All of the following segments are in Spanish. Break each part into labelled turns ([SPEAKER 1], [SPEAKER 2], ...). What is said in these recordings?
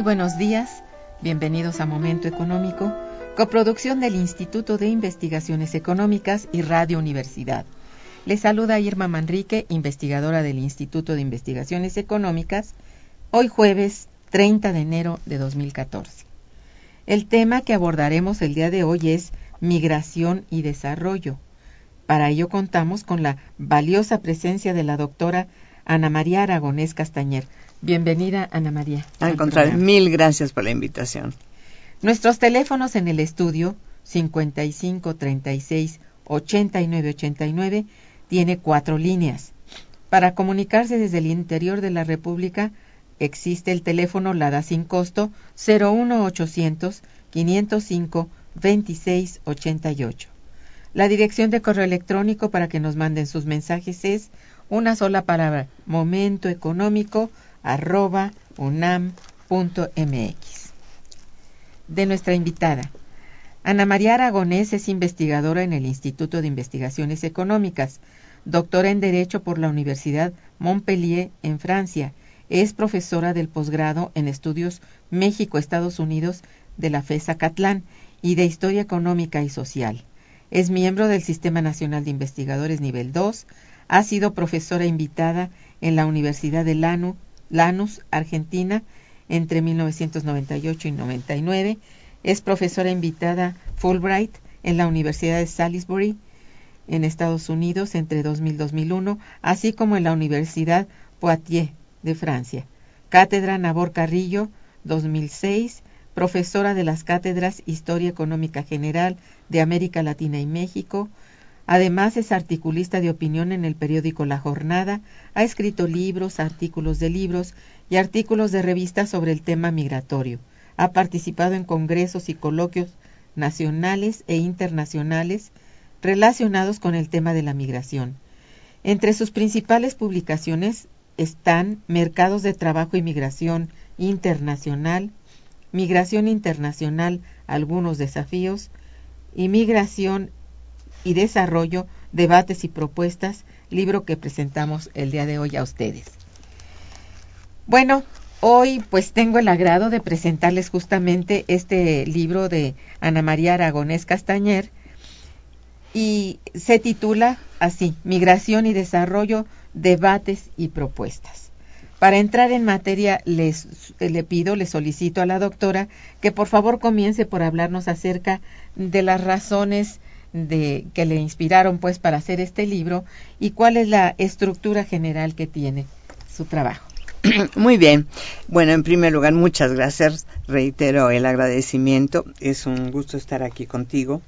[SPEAKER 1] Muy buenos días, bienvenidos a Momento Económico, coproducción del Instituto de Investigaciones Económicas y Radio Universidad. Les saluda Irma Manrique, investigadora del Instituto de Investigaciones Económicas, hoy jueves 30 de enero de 2014. El tema que abordaremos el día de hoy es migración y desarrollo. Para ello contamos con la valiosa presencia de la doctora Ana María Aragonés Castañer. Bienvenida, Ana María.
[SPEAKER 2] Al contrario, mil gracias por la invitación.
[SPEAKER 1] Nuestros teléfonos en el estudio 55 36 89 89 tiene cuatro líneas. Para comunicarse desde el interior de la República existe el teléfono LADA sin costo 01 800 505 26 88. La dirección de correo electrónico para que nos manden sus mensajes es una sola palabra, momento económico arroba unam.mx. De nuestra invitada. Ana María Aragonés es investigadora en el Instituto de Investigaciones Económicas, doctora en Derecho por la Universidad Montpellier en Francia. Es profesora del posgrado en Estudios México-Estados Unidos de la FESA Catlán y de Historia Económica y Social. Es miembro del Sistema Nacional de Investigadores Nivel 2. Ha sido profesora invitada en la Universidad de Lanús, Argentina, entre 1998 y 99. Es profesora invitada Fulbright en la Universidad de Salisbury, en Estados Unidos, entre 2000 y 2001, así como en la Universidad Poitiers de Francia. Cátedra Nabor Carrillo, 2006, profesora de las cátedras Historia Económica General de América Latina y México, Además es articulista de opinión en el periódico La Jornada, ha escrito libros, artículos de libros y artículos de revistas sobre el tema migratorio. Ha participado en congresos y coloquios nacionales e internacionales relacionados con el tema de la migración. Entre sus principales publicaciones están Mercados de Trabajo y Migración Internacional, Migración Internacional, algunos desafíos, y Migración y Desarrollo, Debates y Propuestas, libro que presentamos el día de hoy a ustedes. Bueno, hoy pues tengo el agrado de presentarles justamente este libro de Ana María Aragonés Castañer y se titula así, Migración y Desarrollo, Debates y Propuestas. Para entrar en materia, les, le pido, le solicito a la doctora que por favor comience por hablarnos acerca de las razones de, que le inspiraron pues para hacer este libro y cuál es la estructura general que tiene su trabajo.
[SPEAKER 2] Muy bien. Bueno, en primer lugar, muchas gracias. Reitero el agradecimiento. Es un gusto estar aquí contigo.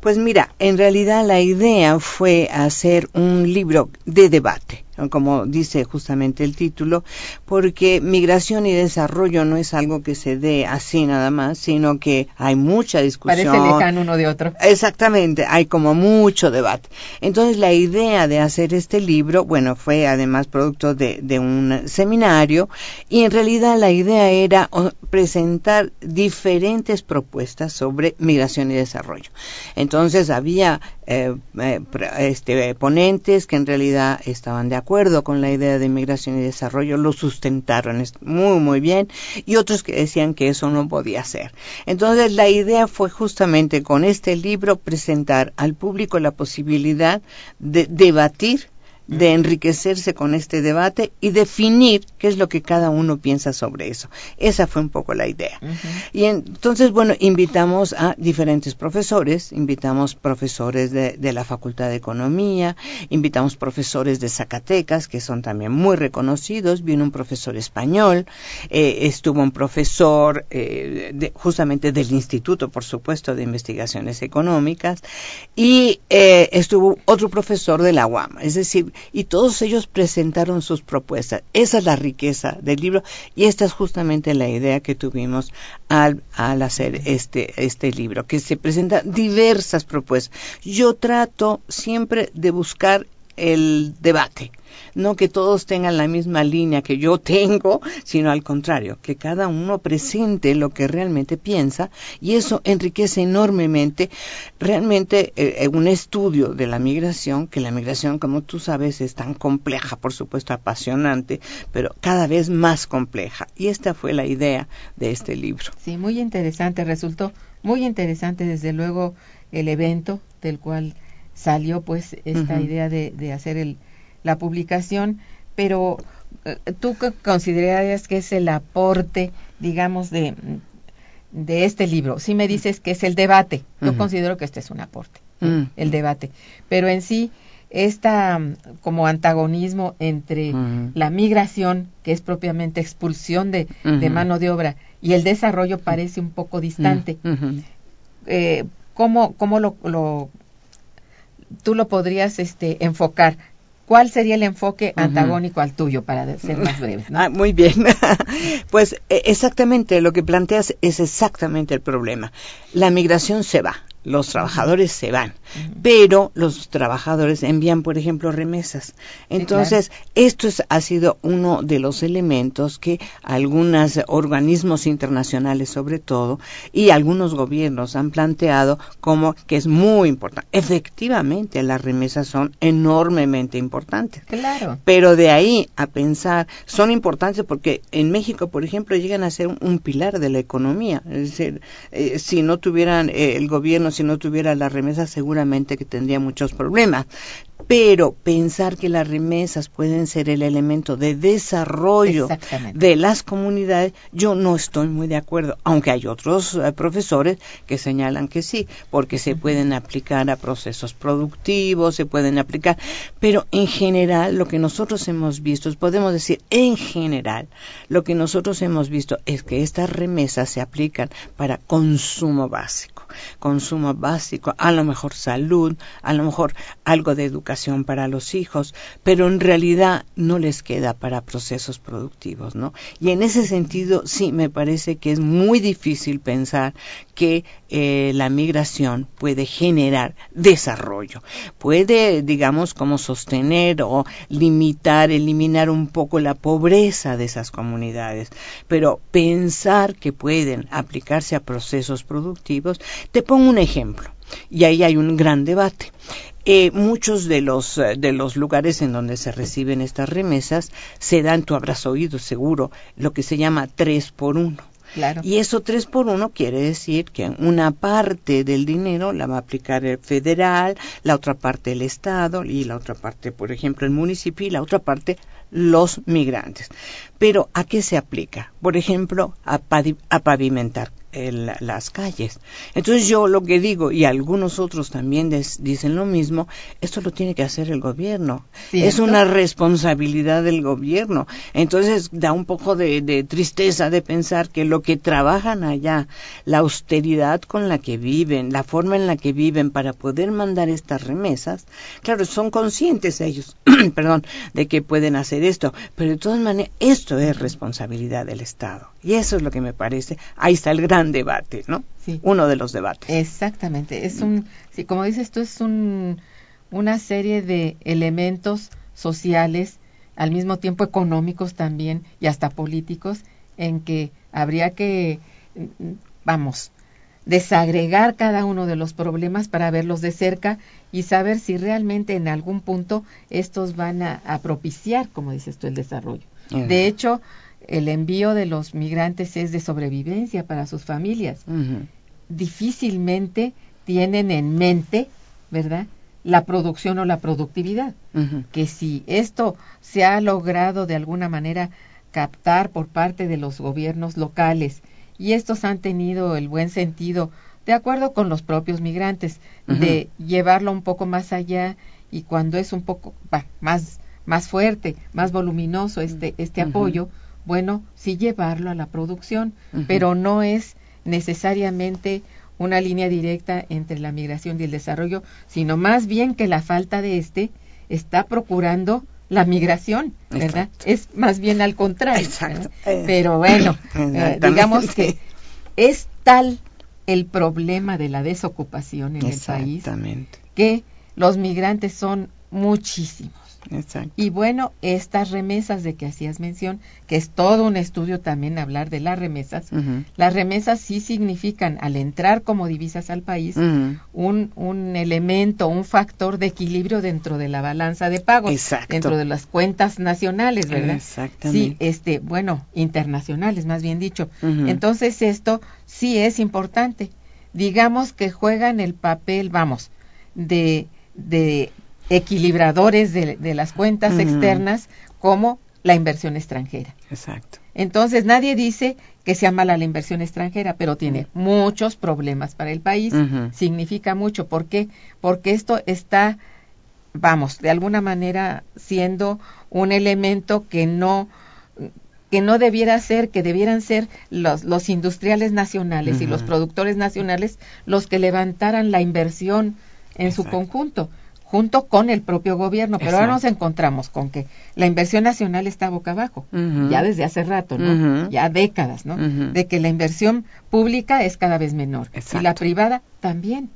[SPEAKER 2] Pues mira, en realidad la idea fue hacer un libro de debate como dice justamente el título, porque migración y desarrollo no es algo que se dé así nada más, sino que hay mucha discusión.
[SPEAKER 1] Parece lejano uno de otro.
[SPEAKER 2] Exactamente, hay como mucho debate. Entonces la idea de hacer este libro, bueno, fue además producto de, de un seminario y en realidad la idea era presentar diferentes propuestas sobre migración y desarrollo. Entonces había eh, eh, este, ponentes que en realidad estaban de acuerdo con la idea de migración y desarrollo, lo sustentaron muy, muy bien, y otros que decían que eso no podía ser. Entonces, la idea fue justamente con este libro presentar al público la posibilidad de debatir de enriquecerse con este debate y definir qué es lo que cada uno piensa sobre eso. Esa fue un poco la idea. Y entonces, bueno, invitamos a diferentes profesores, invitamos profesores de, de, la Facultad de Economía, invitamos profesores de Zacatecas, que son también muy reconocidos, vino un profesor español, eh, estuvo un profesor eh, de, justamente del Instituto, por supuesto, de Investigaciones Económicas, y eh, estuvo otro profesor de la UAM, es decir, y todos ellos presentaron sus propuestas. Esa es la riqueza del libro y esta es justamente la idea que tuvimos al, al hacer este, este libro, que se presentan diversas propuestas. Yo trato siempre de buscar el debate no que todos tengan la misma línea que yo tengo, sino al contrario, que cada uno presente lo que realmente piensa y eso enriquece enormemente realmente eh, un estudio de la migración, que la migración, como tú sabes, es tan compleja, por supuesto apasionante, pero cada vez más compleja. Y esta fue la idea de este libro.
[SPEAKER 1] Sí, muy interesante, resultó muy interesante desde luego el evento del cual salió pues esta idea de, de hacer el, la publicación, pero eh, tú considerarías que es el aporte, digamos, de, de este libro. Si me dices que es el debate, yo considero que este es un aporte, mm. el debate. Pero en sí, esta como antagonismo entre la migración, que es propiamente expulsión de, de, mano de obra, y el desarrollo parece un poco distante. eh, ¿Cómo, cómo lo, lo, tú lo podrías este, enfocar? ¿Cuál sería el enfoque antagónico al tuyo para ser más breve?
[SPEAKER 2] Ah, muy bien. pues e, exactamente lo que planteas es exactamente el problema. La migración se va los trabajadores se van, pero los trabajadores envían, por ejemplo, remesas. Entonces, esto ha sido uno de los elementos que algunos organismos internacionales, sobre todo, y algunos gobiernos han planteado como que es muy importante. Efectivamente, las remesas son enormemente importantes.
[SPEAKER 1] Claro.
[SPEAKER 2] Pero de ahí a pensar, son importantes porque en México, por ejemplo, llegan a ser un, pilar de la economía. Es decir, eh, si no tuvieran eh, el gobierno si no tuviera las remesas seguramente que tendría muchos problemas pero pensar que las remesas pueden ser el elemento de desarrollo de las comunidades, yo no estoy muy de acuerdo, aunque hay otros eh, profesores que señalan que sí, porque se pueden aplicar a procesos productivos, se pueden aplicar, pero en general lo que nosotros hemos visto, podemos decir en general, lo que nosotros hemos visto es que estas remesas se aplican para consumo básico, consumo básico, a lo mejor salud, a lo mejor algo de educación, para los hijos, pero en realidad no les queda para procesos productivos, ¿no? Y en ese sentido, sí, me parece que es muy difícil pensar que eh, la migración puede generar desarrollo. Puede, digamos, como sostener o limitar, eliminar un poco la pobreza de esas comunidades, pero pensar que pueden aplicarse a procesos productivos, Te pongo un ejemplo, y ahí hay un gran debate. Eh, muchos de los, eh, de los lugares en donde se reciben estas remesas se dan, tú habrás oído seguro, lo que se llama tres por uno.
[SPEAKER 1] Claro.
[SPEAKER 2] Y eso tres por uno quiere decir que una parte del dinero la va a aplicar el federal, la otra parte el Estado y la otra parte, por ejemplo, el municipio y la otra parte los migrantes. Pero ¿a qué se aplica? Por ejemplo, a, a pavimentar el- las calles. Entonces yo lo que digo, y algunos otros también des- dicen lo mismo, esto lo tiene que hacer el gobierno.
[SPEAKER 1] ¿Cierto?
[SPEAKER 2] Es una responsabilidad del gobierno. Entonces da un poco de, de tristeza de pensar que lo que trabajan allá, la austeridad con la que viven, la forma en la que viven para poder mandar estas remesas, claro, son conscientes ellos, perdón, de que pueden hacer esto, pero de todas maneras, esto es responsabilidad del Estado. Y eso es lo que me parece, ahí está el gran debate, ¿no?
[SPEAKER 1] Sí.
[SPEAKER 2] Uno de los debates.
[SPEAKER 1] Exactamente, es un, sí, como dices tú, es un, una serie de elementos sociales, al mismo tiempo económicos también y hasta políticos, en que habría que, mm, vamos, desagregar cada uno de los problemas para verlos de cerca y saber si realmente en algún punto estos van a, a propiciar, como dices tú, el desarrollo.
[SPEAKER 2] Ujú.
[SPEAKER 1] De hecho, el envío de los migrantes es de sobrevivencia para sus familias. Difícilmente tienen en mente, ¿verdad? La producción o la productividad. Que si esto se ha logrado de alguna manera captar por parte de los gobiernos locales y estos han tenido el buen sentido, de acuerdo con los propios migrantes, de llevarlo un poco más allá y cuando es un poco más, más fuerte, más voluminoso este, este apoyo, bueno, sí llevarlo a la producción, pero no es necesariamente una línea directa entre la migración y el desarrollo, sino más bien que la falta de este está procurando la migración, ¿verdad?
[SPEAKER 2] Exacto.
[SPEAKER 1] Es más bien al contrario.
[SPEAKER 2] Exacto.
[SPEAKER 1] ¿verdad? Pero bueno, eh, digamos que es tal el problema de la desocupación en el país que los migrantes son muchísimos.
[SPEAKER 2] Exacto.
[SPEAKER 1] Y bueno, estas remesas de que hacías mención, que es todo un estudio también hablar de las remesas, las remesas sí significan, al entrar como divisas al país, un, un elemento, un factor de equilibrio dentro de la balanza de pagos,
[SPEAKER 2] Exacto.
[SPEAKER 1] dentro de las cuentas nacionales, ¿verdad?
[SPEAKER 2] Exactamente.
[SPEAKER 1] Sí, este, bueno, internacionales, más bien dicho. Entonces esto sí es importante. Digamos que juegan el papel, vamos, de, de equilibradores de, de las cuentas externas como la inversión extranjera.
[SPEAKER 2] Exacto.
[SPEAKER 1] Entonces nadie dice que sea mala la inversión extranjera, pero tiene muchos problemas para el país. Significa mucho. ¿Por qué? Porque esto está, vamos, de alguna manera siendo un elemento que no que no debiera ser, que debieran ser los, los industriales nacionales y los productores nacionales los que levantaran la inversión en su conjunto, junto con el propio gobierno. Pero ahora nos encontramos con que la inversión nacional está boca abajo ya desde hace rato, ¿no? Ya décadas, ¿no? De que la inversión pública es cada vez menor y
[SPEAKER 2] Exacto.
[SPEAKER 1] la privada también.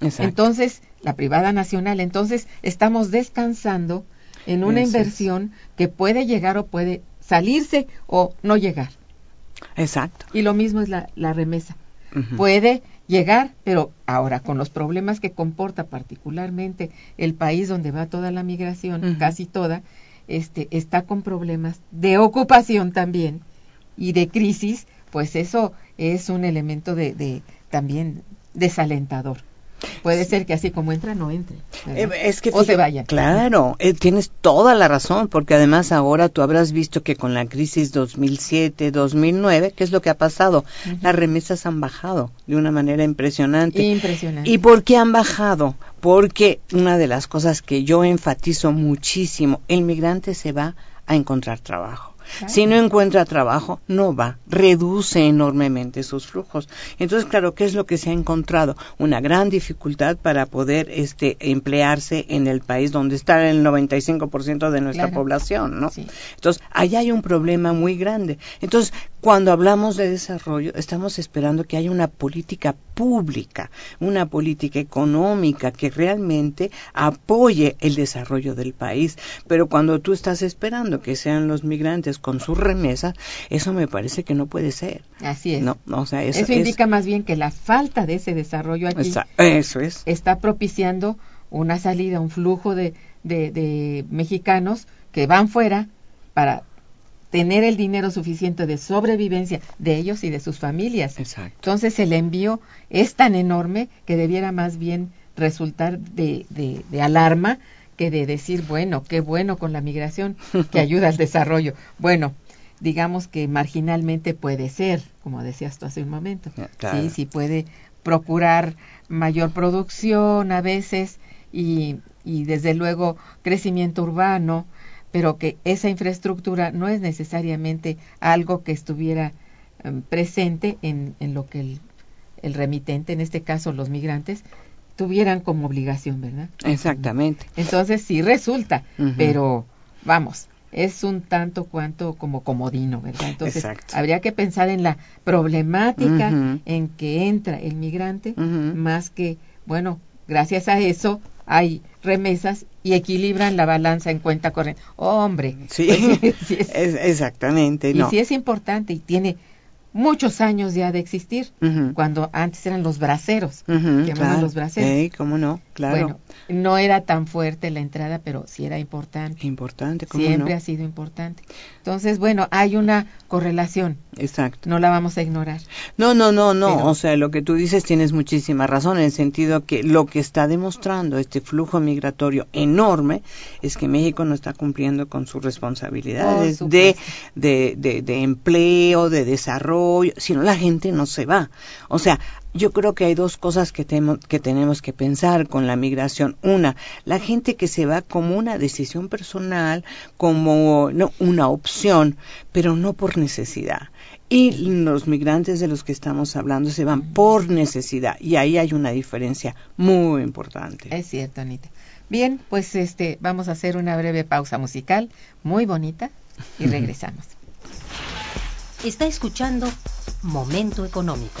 [SPEAKER 1] Entonces, la privada nacional, entonces estamos descansando en una
[SPEAKER 2] Eso es.
[SPEAKER 1] inversión que puede llegar o puede salirse o no llegar.
[SPEAKER 2] Exacto.
[SPEAKER 1] Y lo mismo es la, la remesa. Puede llegar, pero ahora con los problemas que comporta particularmente el país donde va toda la migración, casi toda, este está con problemas de ocupación también y de crisis, pues eso es un elemento de, de también desalentador. Puede ser que así como entra no entre.
[SPEAKER 2] Eh, es que
[SPEAKER 1] o se vaya.
[SPEAKER 2] Claro, eh, tienes toda la razón, porque además ahora tú habrás visto que con la crisis 2007-2009, ¿qué es lo que ha pasado? Las remesas han bajado de una manera impresionante.
[SPEAKER 1] Impresionante.
[SPEAKER 2] ¿Y por qué han bajado? Porque una de las cosas que yo enfatizo muchísimo, el migrante se va a encontrar trabajo.
[SPEAKER 1] Claro.
[SPEAKER 2] Si no encuentra trabajo, no va, reduce enormemente sus flujos. Entonces, claro, ¿qué es lo que se ha encontrado? Una gran dificultad para poder este, emplearse en el país donde está el 95% de nuestra
[SPEAKER 1] Claro.
[SPEAKER 2] población, ¿no?
[SPEAKER 1] Sí.
[SPEAKER 2] Entonces, allá hay un problema muy grande. Entonces, cuando hablamos de desarrollo, estamos esperando que haya una política pública, una política económica que realmente apoye el desarrollo del país. Pero cuando tú estás esperando que sean los migrantes con sus remesas, eso me parece que no puede ser.
[SPEAKER 1] Así es.
[SPEAKER 2] No, o sea, eso,
[SPEAKER 1] eso indica más bien que la falta de ese desarrollo aquí
[SPEAKER 2] Está- eso es.
[SPEAKER 1] está propiciando una salida, un flujo de, de, de mexicanos que van fuera para tener el dinero suficiente de sobrevivencia de ellos y de sus familias.
[SPEAKER 2] Exacto.
[SPEAKER 1] Entonces el envío es tan enorme que debiera más bien resultar de, de, de alarma que de decir, bueno, qué bueno con la migración que ayuda al desarrollo. Bueno, digamos que marginalmente puede ser, como decías tú hace un momento.
[SPEAKER 2] Claro.
[SPEAKER 1] Sí, sí puede procurar mayor producción a veces y, y desde luego crecimiento urbano, pero que esa infraestructura no es necesariamente algo que estuviera em, presente en, en lo que el, el remitente, en este caso los migrantes, tuvieran como obligación, ¿verdad?
[SPEAKER 2] Exactamente.
[SPEAKER 1] Entonces sí resulta, pero vamos, es un tanto cuanto como comodino, ¿verdad? Entonces
[SPEAKER 2] Exacto.
[SPEAKER 1] habría que pensar en la problemática en que entra el migrante, más que, bueno, gracias a eso hay remesas y equilibran la balanza en cuenta corriente. hombre,
[SPEAKER 2] Sí,
[SPEAKER 1] pues sí, sí es-
[SPEAKER 2] es- exactamente.
[SPEAKER 1] y
[SPEAKER 2] no.
[SPEAKER 1] sí es importante y tiene muchos años ya de existir, cuando antes eran los braceros,
[SPEAKER 2] Ujú,
[SPEAKER 1] llamaban
[SPEAKER 2] claro.
[SPEAKER 1] los braceros.
[SPEAKER 2] Sí, cómo no, claro.
[SPEAKER 1] Bueno, no era tan fuerte la entrada, pero sí era importante.
[SPEAKER 2] Importante, cómo
[SPEAKER 1] Siempre
[SPEAKER 2] no.
[SPEAKER 1] ha sido importante. Entonces, bueno, hay una correlación,
[SPEAKER 2] Exacto.
[SPEAKER 1] no la vamos a ignorar.
[SPEAKER 2] No, no, no, no.
[SPEAKER 1] Pero-
[SPEAKER 2] O sea, lo que tú dices tienes muchísima razón en el sentido que lo que está demostrando este flujo migratorio enorme es que México no está cumpliendo con sus responsabilidades de, de, de, de empleo, de desarrollo, sino la gente no se va. O sea, yo creo que hay dos cosas que, temo- que tenemos que pensar con la migración. Una, la gente que se va como una decisión personal, como no, una opción, pero no por necesidad. Y los migrantes de los que estamos hablando se van por necesidad. Y ahí hay una diferencia muy importante.
[SPEAKER 1] Es cierto, Anita. Bien, pues este, vamos a hacer una breve pausa musical, muy bonita, y regresamos.
[SPEAKER 3] Está escuchando Momento Económico.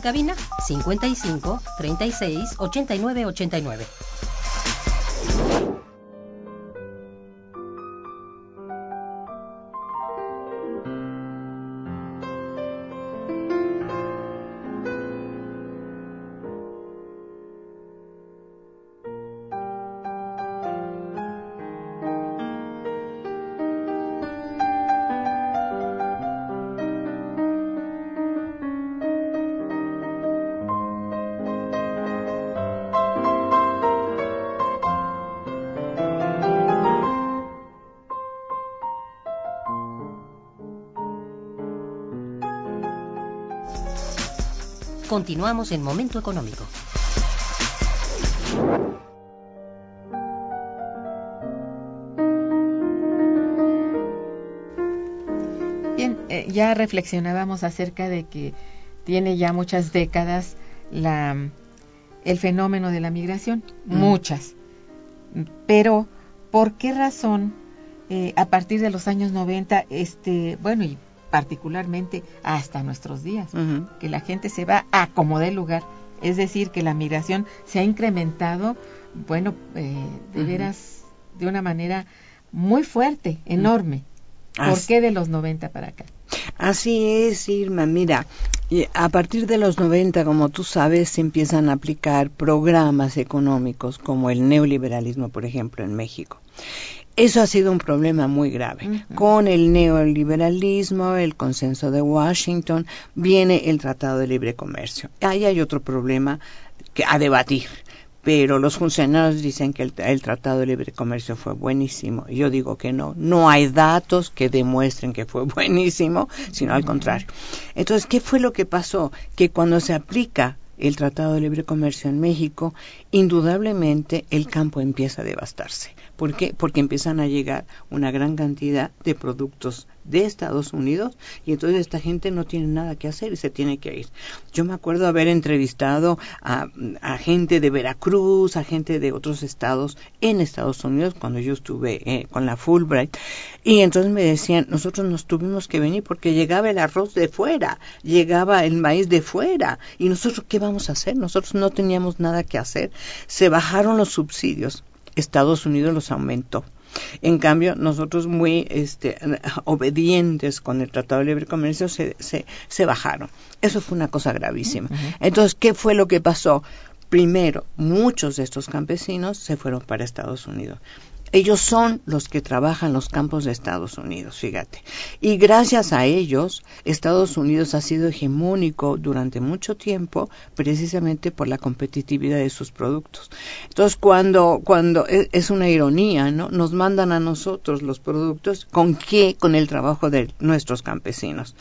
[SPEAKER 3] cabina 55 36 89 89. Continuamos en Momento Económico.
[SPEAKER 1] Bien, eh, ya reflexionábamos acerca de que tiene ya muchas décadas la, el fenómeno de la migración,
[SPEAKER 2] Mm.
[SPEAKER 1] muchas. Pero, ¿por qué razón eh, a partir de los años 90, este, bueno, y particularmente hasta nuestros días, que la gente se va a como dé lugar? Es decir, que la migración se ha incrementado, bueno, eh, de veras, de una manera muy fuerte, enorme. ¿Por
[SPEAKER 2] Así-
[SPEAKER 1] qué de los 90 para acá?
[SPEAKER 2] Así es, Irma. Mira, a partir de los 90, como tú sabes, se empiezan a aplicar programas económicos como el neoliberalismo, por ejemplo, en México. Eso ha sido un problema muy grave. Con el neoliberalismo, el consenso de Washington, viene el Tratado de Libre Comercio. Ahí hay otro problema que a debatir pero los funcionarios dicen que el, el, Tratado de Libre Comercio fue buenísimo. Yo digo que no, no hay datos que demuestren que fue buenísimo, sino al contrario. Entonces, ¿qué fue lo que pasó? Que cuando se aplica el Tratado de Libre Comercio en México, indudablemente el campo empieza a devastarse. ¿Por qué? Porque empiezan a llegar una gran cantidad de productos de Estados Unidos y entonces esta gente no tiene nada que hacer y se tiene que ir. Yo me acuerdo haber entrevistado a, gente de Veracruz, a gente de otros estados en Estados Unidos cuando yo estuve eh, con la Fulbright y entonces me decían, nosotros nos tuvimos que venir porque llegaba el arroz de fuera, llegaba el maíz de fuera y nosotros qué vamos a hacer? Nosotros no teníamos nada que hacer. Se bajaron los subsidios. Estados Unidos los aumentó. En cambio, nosotros muy este, obedientes con el Tratado de Libre Comercio se, se, se bajaron. Eso fue una cosa gravísima. Entonces, ¿qué fue lo que pasó? Primero, muchos de estos campesinos se fueron para Estados Unidos. Ellos son los que trabajan los campos de Estados Unidos, fíjate. Y gracias a ellos, Estados Unidos ha sido hegemónico durante mucho tiempo, precisamente por la competitividad de sus productos. Entonces, cuando, cuando es una ironía, ¿no? Nos mandan a nosotros los productos, ¿con qué? Con el trabajo de nuestros campesinos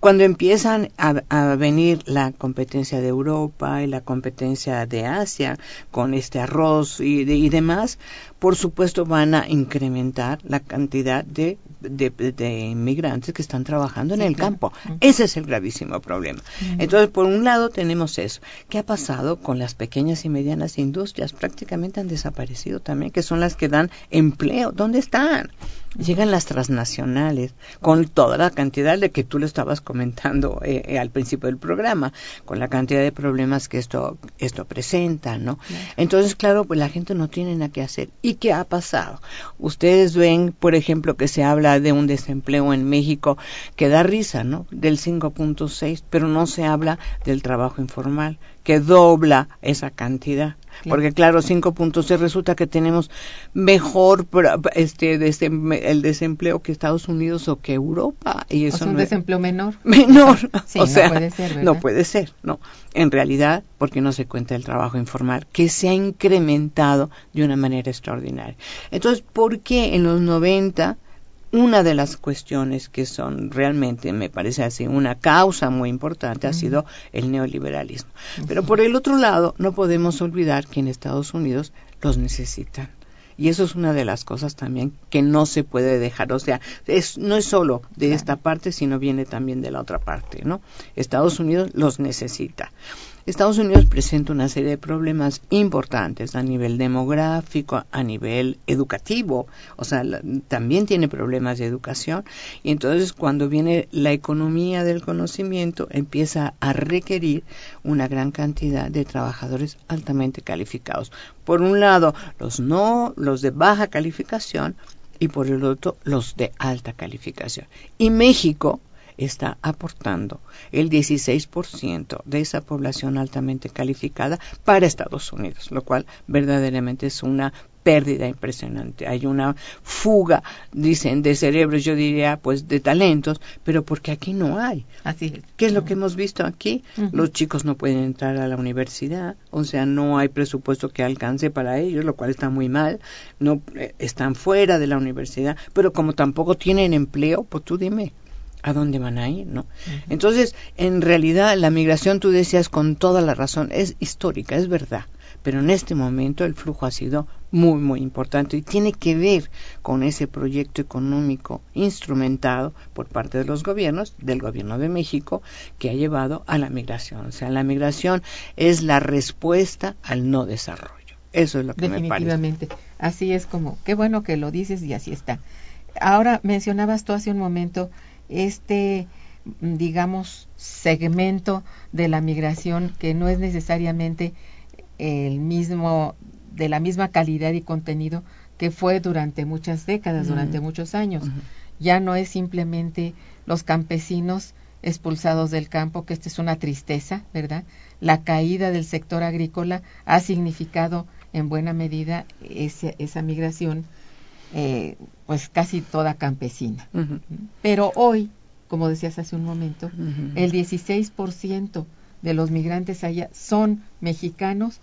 [SPEAKER 2] cuando empiezan a, a, venir la competencia de Europa y la competencia de Asia con este arroz y, de, y demás, por supuesto van a incrementar la cantidad de, de, de inmigrantes que están trabajando en el claro. campo. Uh -huh. Ese es el gravísimo problema. Uh -huh. Entonces, por un lado tenemos eso. ¿Qué ha pasado con las pequeñas y medianas industrias? Prácticamente han desaparecido también, que son las que dan empleo. ¿Dónde están? Llegan las transnacionales con toda la cantidad de que tú le estabas comentando eh, eh, al principio del programa, con la cantidad de problemas que esto esto presenta, ¿no? Claro. Entonces, claro, pues la gente no tiene nada que hacer. ¿Y qué ha pasado? Ustedes ven, por ejemplo, que se habla de un desempleo en México que da risa, ¿no? Del 5.6, pero no se habla del trabajo informal, que dobla esa cantidad. Porque claro, 5.6 resulta que tenemos mejor este, desem el desempleo que Estados Unidos o que Europa y eso
[SPEAKER 1] o sea, un
[SPEAKER 2] no
[SPEAKER 1] desempleo es... menor.
[SPEAKER 2] Menor,
[SPEAKER 1] sí,
[SPEAKER 2] o sea,
[SPEAKER 1] no puede ser,
[SPEAKER 2] no puede ser, no. En realidad, porque no se cuenta el trabajo informal que se ha incrementado de una manera extraordinaria. Entonces, ¿por qué en los 90 una de las cuestiones que son realmente, me parece así, una causa muy importante ha sido el neoliberalismo. Pero por el otro lado, no podemos olvidar que en Estados Unidos los necesitan. Y eso es una de las cosas también que no se puede dejar. O sea, es, no es solo de claro. esta parte, sino viene también de la otra parte, ¿no? Estados Unidos los necesita. Estados Unidos presenta una serie de problemas importantes a nivel demográfico, a nivel educativo, o sea, también tiene problemas de educación y entonces cuando viene la economía del conocimiento empieza a requerir una gran cantidad de trabajadores altamente calificados. Por un lado, los no, los de baja calificación y por el otro, los de alta calificación. Y México está aportando el 16% de esa población altamente calificada para Estados Unidos, lo cual verdaderamente es una pérdida impresionante. Hay una fuga, dicen, de cerebros, yo diría, pues de talentos, pero porque aquí no hay.
[SPEAKER 1] Así es.
[SPEAKER 2] ¿Qué es lo que hemos visto aquí? Uh -huh. Los chicos no pueden entrar a la universidad, o sea, no hay presupuesto que alcance para ellos, lo cual está muy mal. No eh, están fuera de la universidad, pero como tampoco tienen empleo, pues tú dime, a dónde van a ir, ¿no? Uh -huh. Entonces, en realidad, la migración, tú decías con toda la razón, es histórica, es verdad, pero en este momento el flujo ha sido muy, muy importante y tiene que ver con ese proyecto económico instrumentado por parte de los gobiernos, del gobierno de México, que ha llevado a la migración. O sea, la migración es la respuesta al no desarrollo. Eso es lo que me parece.
[SPEAKER 1] Definitivamente. Así es como, qué bueno que lo dices y así está. Ahora, mencionabas tú hace un momento este digamos segmento de la migración que no es necesariamente el mismo de la misma calidad y contenido que fue durante muchas décadas, uh -huh. durante muchos años. Uh -huh. Ya no es simplemente los campesinos expulsados del campo, que esta es una tristeza, ¿verdad? La caída del sector agrícola ha significado en buena medida esa migración eh, pues casi toda campesina. Uh -huh. Pero hoy, como decías hace un momento, uh -huh. el 16% de los migrantes allá son mexicanos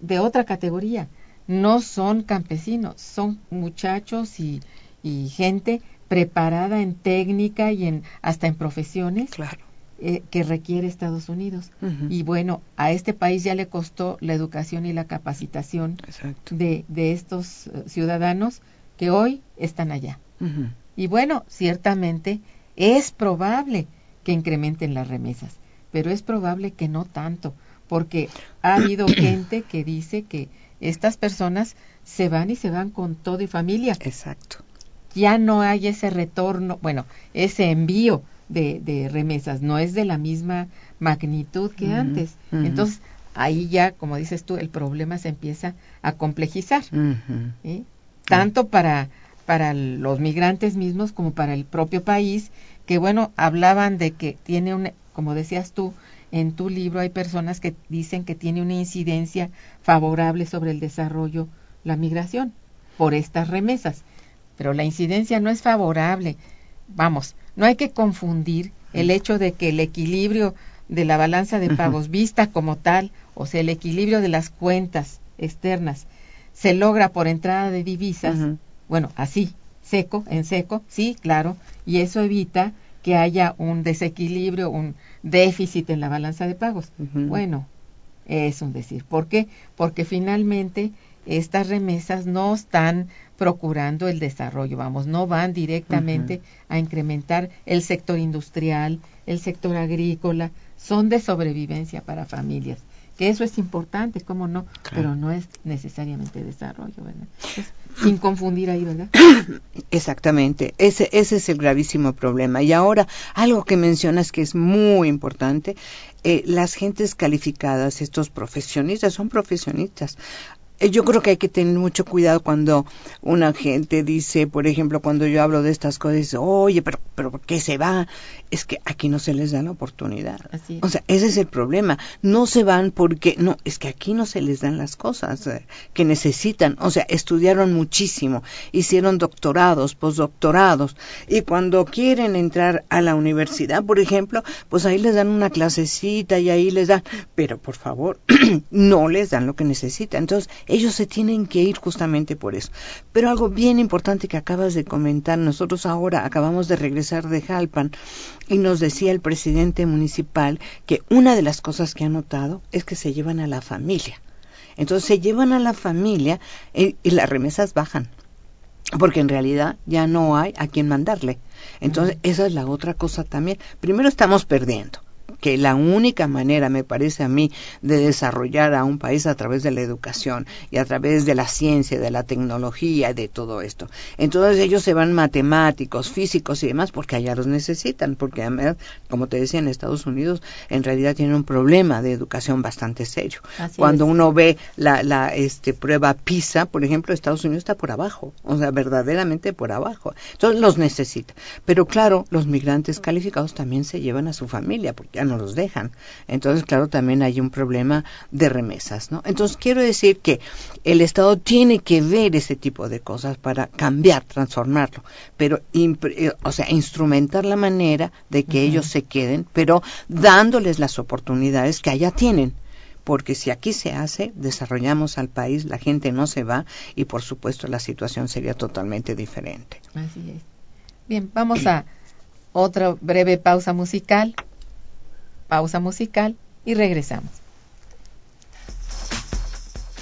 [SPEAKER 1] de otra categoría, no son campesinos, son muchachos y, y gente preparada en técnica y en hasta en profesiones
[SPEAKER 2] Claro.
[SPEAKER 1] eh, que requiere Estados Unidos. Y bueno, a este país ya le costó la educación y la capacitación de, de estos eh, ciudadanos que hoy están allá. Y bueno, ciertamente es probable que incrementen las remesas, pero es probable que no tanto, porque ha habido gente que dice que estas personas se van y se van con todo y familia.
[SPEAKER 2] Exacto.
[SPEAKER 1] Ya no hay ese retorno, bueno, ese envío de, de remesas, no es de la misma magnitud que antes. Entonces, ahí ya, como dices tú, el problema se empieza a complejizar. ¿sí? Tanto para, para los migrantes mismos como para el propio país, que bueno, hablaban de que tiene un, como decías tú, en tu libro hay personas que dicen que tiene una incidencia favorable sobre el desarrollo, la migración, por estas remesas. Pero la incidencia no es favorable. Vamos, no hay que confundir el hecho de que el equilibrio de la balanza de pagos vista como tal, o sea, el equilibrio de las cuentas externas, se logra por entrada de divisas, bueno, así, seco, en seco, sí, claro, y eso evita que haya un desequilibrio, un déficit en la balanza de pagos. Bueno, es un decir. ¿Por qué? Porque finalmente estas remesas no están procurando el desarrollo, vamos, no van directamente a incrementar el sector industrial, el sector agrícola, son de sobrevivencia para familias. Que eso es importante, cómo no,
[SPEAKER 2] Claro.
[SPEAKER 1] pero no es necesariamente desarrollo, ¿verdad? Entonces, sin confundir ahí, ¿verdad?
[SPEAKER 2] Exactamente, ese, ese es el gravísimo problema. Y ahora, algo que mencionas que es muy importante, eh, las gentes calificadas, estos profesionistas, son profesionistas. Eh, Yo creo que hay que tener mucho cuidado cuando una gente dice, por ejemplo, cuando yo hablo de estas cosas, dice, oye, pero, pero ¿por qué se va? Es que aquí no se les da la oportunidad.
[SPEAKER 1] Así.
[SPEAKER 2] O sea, ese es el problema. No se van porque, no, es que aquí no se les dan las cosas eh, que necesitan. O sea, estudiaron muchísimo, hicieron doctorados, postdoctorados, y cuando quieren entrar a la universidad, por ejemplo, pues ahí les dan una clasecita y ahí les dan, pero por favor, no les dan lo que necesitan. Entonces, ellos se tienen que ir justamente por eso. Pero algo bien importante que acabas de comentar, nosotros ahora acabamos de regresar de Jalpan y nos decía el presidente municipal que una de las cosas que ha notado es que se llevan a la familia. Entonces se llevan a la familia y, y las remesas bajan porque en realidad ya no hay a quien mandarle. Entonces, esa es la otra cosa también. Primero estamos perdiendo que la única manera, me parece a mí, de desarrollar a un país a través de la educación y a través de la ciencia, de la tecnología de todo esto. Entonces ellos se van matemáticos, físicos y demás porque allá los necesitan, porque además, como te decía, en Estados Unidos en realidad tienen un problema de educación bastante serio.
[SPEAKER 1] Así
[SPEAKER 2] Cuando
[SPEAKER 1] es.
[SPEAKER 2] uno ve la, la este, prueba PISA, por ejemplo, Estados Unidos está por abajo, o sea, verdaderamente por abajo. Entonces los necesita. Pero claro, los migrantes calificados también se llevan a su familia, porque ya no los dejan. Entonces, claro, también hay un problema de remesas, ¿no? Entonces, quiero decir que el Estado tiene que ver ese tipo de cosas para cambiar, transformarlo, pero, eh, o sea, instrumentar la manera de que ellos se queden, pero dándoles las oportunidades que allá tienen porque si aquí se hace, desarrollamos al país, la gente no se va y por supuesto la situación sería totalmente diferente.
[SPEAKER 1] Así es. Bien, vamos a otra breve pausa musical. Pausa musical y regresamos.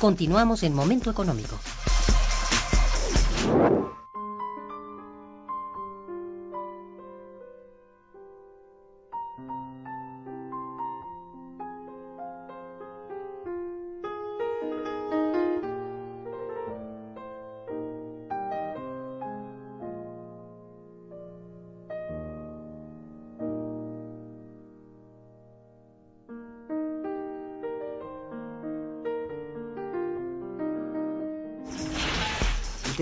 [SPEAKER 3] Continuamos en Momento Económico.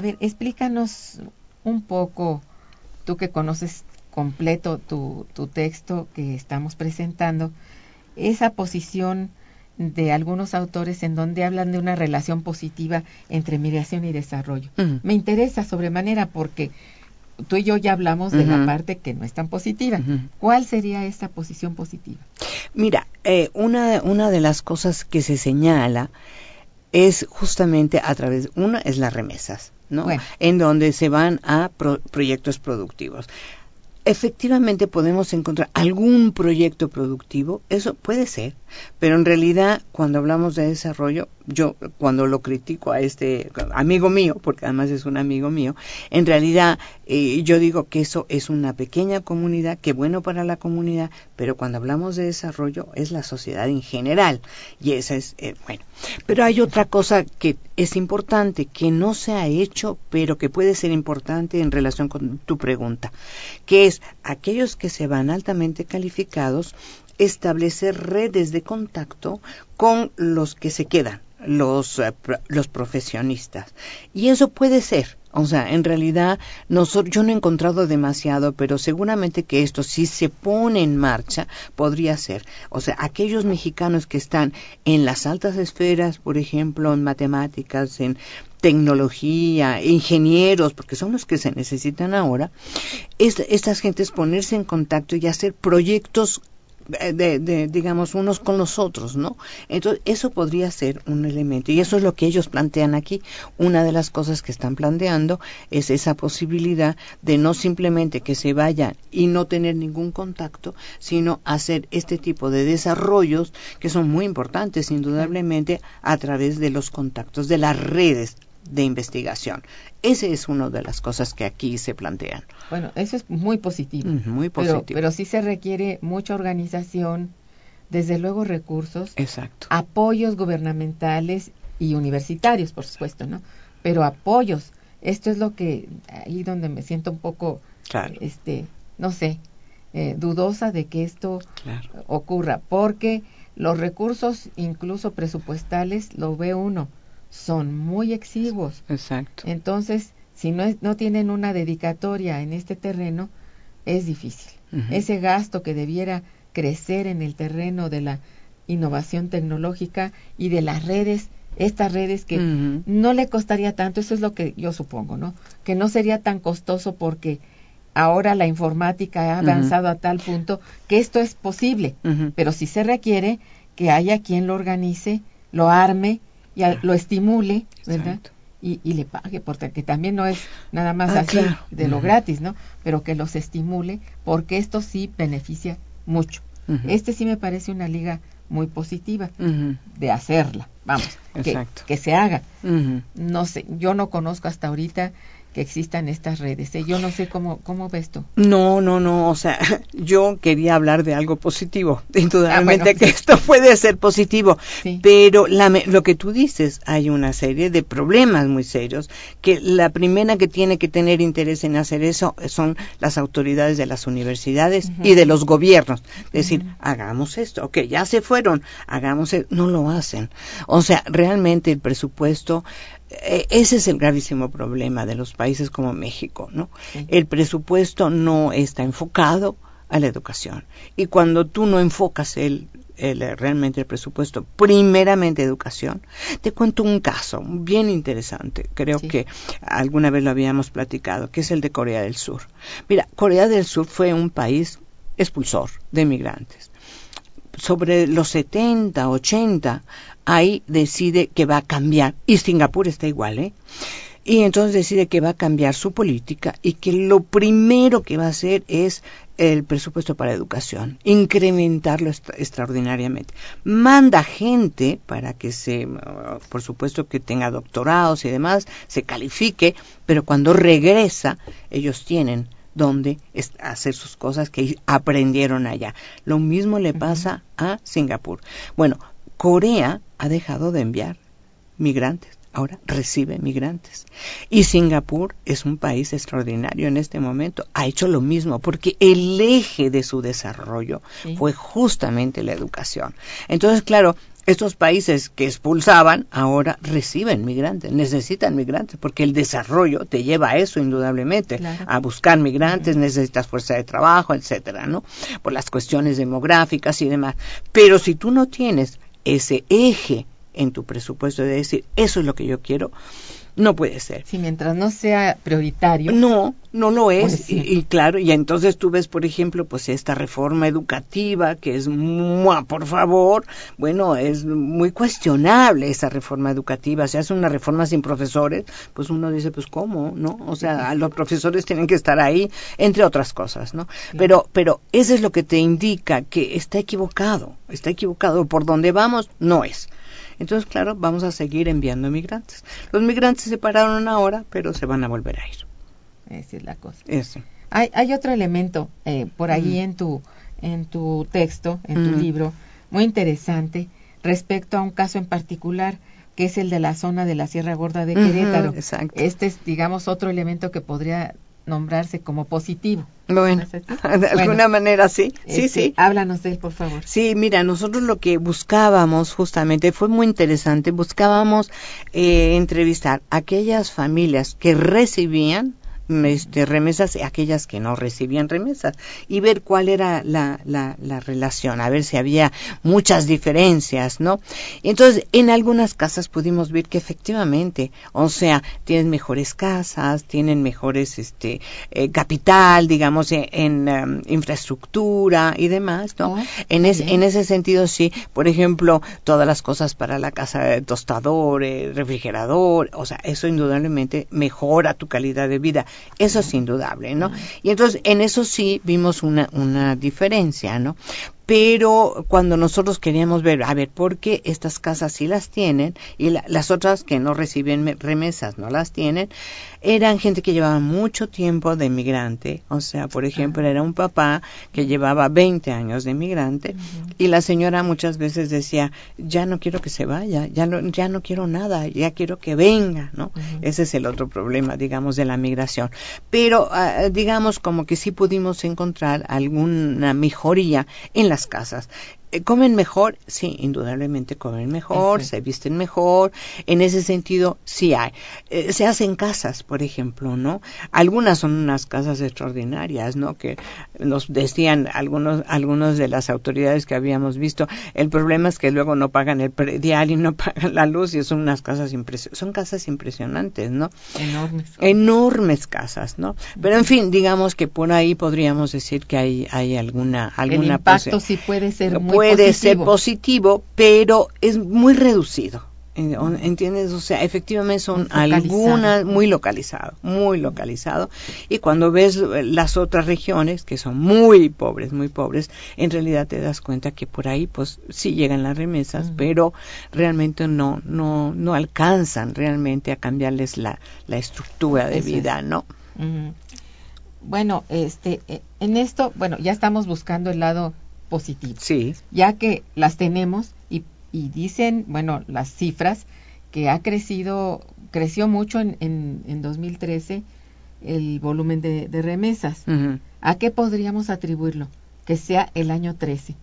[SPEAKER 1] A ver, explícanos un poco, tú que conoces completo tu, tu texto que estamos presentando, esa posición de algunos autores en donde hablan de una relación positiva entre migración y desarrollo. Me interesa sobremanera porque tú y yo ya hablamos de la parte que no es tan positiva. ¿Cuál sería esa posición positiva?
[SPEAKER 2] Mira, eh, una, una de las cosas que se señala es justamente a través, una es las remesas, ¿no?
[SPEAKER 1] Bueno.
[SPEAKER 2] En donde se van a pro- proyectos productivos. Efectivamente podemos encontrar algún proyecto productivo, eso puede ser, pero en realidad cuando hablamos de desarrollo, yo cuando lo critico a este amigo mío, porque además es un amigo mío, en realidad eh, yo digo que eso es una pequeña comunidad, que bueno para la comunidad, pero cuando hablamos de desarrollo es la sociedad en general, y esa es, eh, bueno. Pero hay otra cosa que es importante, que no se ha hecho, pero que puede ser importante en relación con tu pregunta, que es aquellos que se van altamente calificados, establecer redes de contacto con los que se quedan, los, eh, los profesionistas. Y eso puede ser. O sea, en realidad nosotros, yo no he encontrado demasiado, pero seguramente que esto si se pone en marcha podría ser. O sea, aquellos mexicanos que están en las altas esferas, por ejemplo, en matemáticas, en tecnología, ingenieros, porque son los que se necesitan ahora, es- estas gentes ponerse en contacto y hacer proyectos de, de, digamos, unos con los otros, ¿no? Entonces, eso podría ser un elemento. Y eso es lo que ellos plantean aquí. Una de las cosas que están planteando es esa posibilidad de no simplemente que se vayan y no tener ningún contacto, sino hacer este tipo de desarrollos que son muy importantes, indudablemente, a través de los contactos, de las redes de investigación. Esa es una de las cosas que aquí se plantean.
[SPEAKER 1] Bueno, eso es muy positivo.
[SPEAKER 2] Muy
[SPEAKER 1] Pero,
[SPEAKER 2] positivo.
[SPEAKER 1] pero sí se requiere mucha organización, desde luego recursos,
[SPEAKER 2] Exacto.
[SPEAKER 1] apoyos gubernamentales y universitarios, por supuesto, ¿no? Pero apoyos. Esto es lo que ahí donde me siento un poco,
[SPEAKER 2] Claro.
[SPEAKER 1] este, no sé, eh, dudosa de que esto
[SPEAKER 2] Claro.
[SPEAKER 1] ocurra, porque los recursos, incluso presupuestales, lo ve uno, son muy exiguos.
[SPEAKER 2] Exacto.
[SPEAKER 1] Entonces, si no, es- no tienen una dedicatoria en este terreno, es difícil. Ese gasto que debiera crecer en el terreno de la innovación tecnológica y de las redes, estas redes que no le costaría tanto, eso es lo que yo supongo, ¿no? Que no sería tan costoso porque ahora la informática ha avanzado a tal punto que esto es posible, pero si se requiere que haya quien lo organice, lo arme y a- lo estimule, ¿verdad?
[SPEAKER 2] Exacto.
[SPEAKER 1] Y, y le pague, porque que también no es nada más
[SPEAKER 2] Ah,
[SPEAKER 1] así
[SPEAKER 2] claro.
[SPEAKER 1] de lo gratis, ¿no? Pero que los estimule, porque esto sí beneficia mucho.
[SPEAKER 2] Ujú.
[SPEAKER 1] Este sí me parece una liga muy positiva de hacerla, vamos, que, que se haga. No sé, yo no conozco hasta ahorita que existan estas redes. ¿eh? Yo no sé cómo, cómo ves tú.
[SPEAKER 2] No, no, no, o sea, yo quería hablar de algo positivo. Indudablemente
[SPEAKER 1] Ah, bueno,
[SPEAKER 2] que
[SPEAKER 1] sí.
[SPEAKER 2] esto puede ser positivo,
[SPEAKER 1] Sí.
[SPEAKER 2] pero la lo que tú dices, hay una serie de problemas muy serios, que la primera que tiene que tener interés en hacer eso son las autoridades de las universidades y de los gobiernos. Decir, hagamos esto, ok, ya se fueron, hagamos esto, no lo hacen. O sea, realmente el presupuesto, ese es el gravísimo problema de los países como México, ¿no?
[SPEAKER 1] Sí.
[SPEAKER 2] El presupuesto no está enfocado a la educación. Y cuando tú no enfocas el, el, eh, realmente el presupuesto, primeramente educación, te cuento un caso bien interesante. Creo
[SPEAKER 1] Sí.
[SPEAKER 2] que alguna vez lo habíamos platicado, que es el de Corea del Sur. Mira, Corea del Sur fue un país expulsor de migrantes. Sobre los 70, 80, ahí decide que va a cambiar. Y Singapur está igual, ¿eh? Y entonces decide que va a cambiar su política y que lo primero que va a hacer es el presupuesto para educación, incrementarlo extra extraordinariamente. Manda gente para que se, por supuesto que tenga doctorados y demás, se califique, pero cuando regresa, ellos tienen donde hacer sus cosas que aprendieron allá. Lo mismo le pasa a Singapur. Bueno, Corea ha dejado de enviar migrantes ahora recibe migrantes. Y Singapur es un país extraordinario en este momento. Ha hecho lo mismo porque el eje de su desarrollo sí. fue justamente la educación. Entonces, claro, estos países que expulsaban ahora reciben migrantes, necesitan migrantes, porque el desarrollo te lleva a eso indudablemente, claro. a buscar migrantes, necesitas fuerza de trabajo, etcétera, ¿no? Por las cuestiones demográficas y demás. Pero si tú no tienes ese eje en tu presupuesto de decir, eso es lo que yo quiero, no puede ser.
[SPEAKER 1] Si mientras no sea prioritario.
[SPEAKER 2] No, no lo es. Pues sí. y, y, claro, y entonces tú ves, por ejemplo, pues esta reforma educativa que es, ¡mua! por favor, bueno, es muy cuestionable esa reforma educativa. Se hace una reforma sin profesores, pues uno dice, pues cómo, ¿no? O sea, los profesores tienen que estar ahí, entre otras cosas, ¿no? Sí. Pero, pero eso es lo que te indica que está equivocado, está equivocado. Por donde vamos, no es. Entonces, claro, vamos a seguir enviando migrantes. Los migrantes se pararon ahora, pero se van a volver a ir.
[SPEAKER 1] Esa es la cosa.
[SPEAKER 2] Eso.
[SPEAKER 1] Hay, hay otro elemento eh, por allí mm. en tu en tu texto, en tu libro, muy interesante respecto a un caso en particular que es el de la zona de la Sierra Gorda de Querétaro.
[SPEAKER 2] exacto.
[SPEAKER 1] Este es, digamos, otro elemento que podría nombrarse como positivo.
[SPEAKER 2] Bueno, de alguna
[SPEAKER 1] Bueno,
[SPEAKER 2] manera sí. Sí,
[SPEAKER 1] este,
[SPEAKER 2] sí.
[SPEAKER 1] Háblanos de él, por favor.
[SPEAKER 2] Sí, mira, nosotros lo que buscábamos justamente fue muy interesante, buscábamos eh, entrevistar a aquellas familias que recibían este, remesas y aquellas que no recibían remesas y ver cuál era la, la, la relación, a ver si había muchas diferencias, ¿no? Y entonces, en algunas casas pudimos ver que efectivamente, o sea, tienen mejores casas, tienen mejores, este, eh, capital, digamos, en, en um, infraestructura y demás, ¿no?
[SPEAKER 1] Oh,
[SPEAKER 2] en, es, en ese sentido, sí, por ejemplo, todas las cosas para la casa, tostador, refrigerador, o sea, eso indudablemente mejora tu calidad de vida. Eso es indudable, ¿no? Y entonces, en eso sí vimos una, una diferencia, ¿no? Pero cuando nosotros queríamos ver, a ver, ¿por qué estas casas sí las tienen y la, las otras que no reciben me- remesas no las tienen? Eran gente que llevaba mucho tiempo de migrante, o sea, por ejemplo, era un papá que llevaba 20 años de migrante y la señora muchas veces decía, ya no quiero que se vaya, ya no, ya no quiero nada, ya quiero que venga, ¿no? Ese es el otro problema, digamos, de la migración. Pero, ah, digamos, como que sí pudimos encontrar alguna mejoría en las casas. Eh, ¿Comen mejor? Sí, indudablemente comen mejor, se visten mejor. En ese sentido, sí hay. Eh, se hacen casas, por ejemplo, ¿no? Algunas son unas casas extraordinarias, ¿no? Que nos decían algunos, algunos de las autoridades que habíamos visto. El problema es que luego no pagan el predial y no pagan la luz y son unas casas impresionantes. Son casas impresionantes, ¿no?
[SPEAKER 1] Enormes.
[SPEAKER 2] enormes casas, ¿no? Pero en fin, digamos que por ahí podríamos decir que hay, hay alguna,
[SPEAKER 1] El
[SPEAKER 2] alguna
[SPEAKER 1] impacto
[SPEAKER 2] pose-
[SPEAKER 1] sí puede ser muy
[SPEAKER 2] puede ser
[SPEAKER 1] positivo.
[SPEAKER 2] pero es muy reducido. ¿Entiendes? O sea, efectivamente son algunas muy localizado, muy localizado. Y cuando ves eh, las otras regiones, que son muy pobres, muy pobres, en realidad te das cuenta que por ahí, pues, sí llegan las remesas, pero realmente no, no, no alcanzan realmente a cambiarles la, la estructura de
[SPEAKER 1] Eso es.
[SPEAKER 2] vida, ¿no?
[SPEAKER 1] Bueno, este, eh, en esto, bueno, ya estamos buscando el lado positivo,
[SPEAKER 2] Sí.
[SPEAKER 1] ya que las tenemos y, y dicen, bueno, las cifras que ha crecido, creció mucho en, en, en 2013 el volumen de, de remesas. ¿A qué podríamos atribuirlo? Que sea el año 13.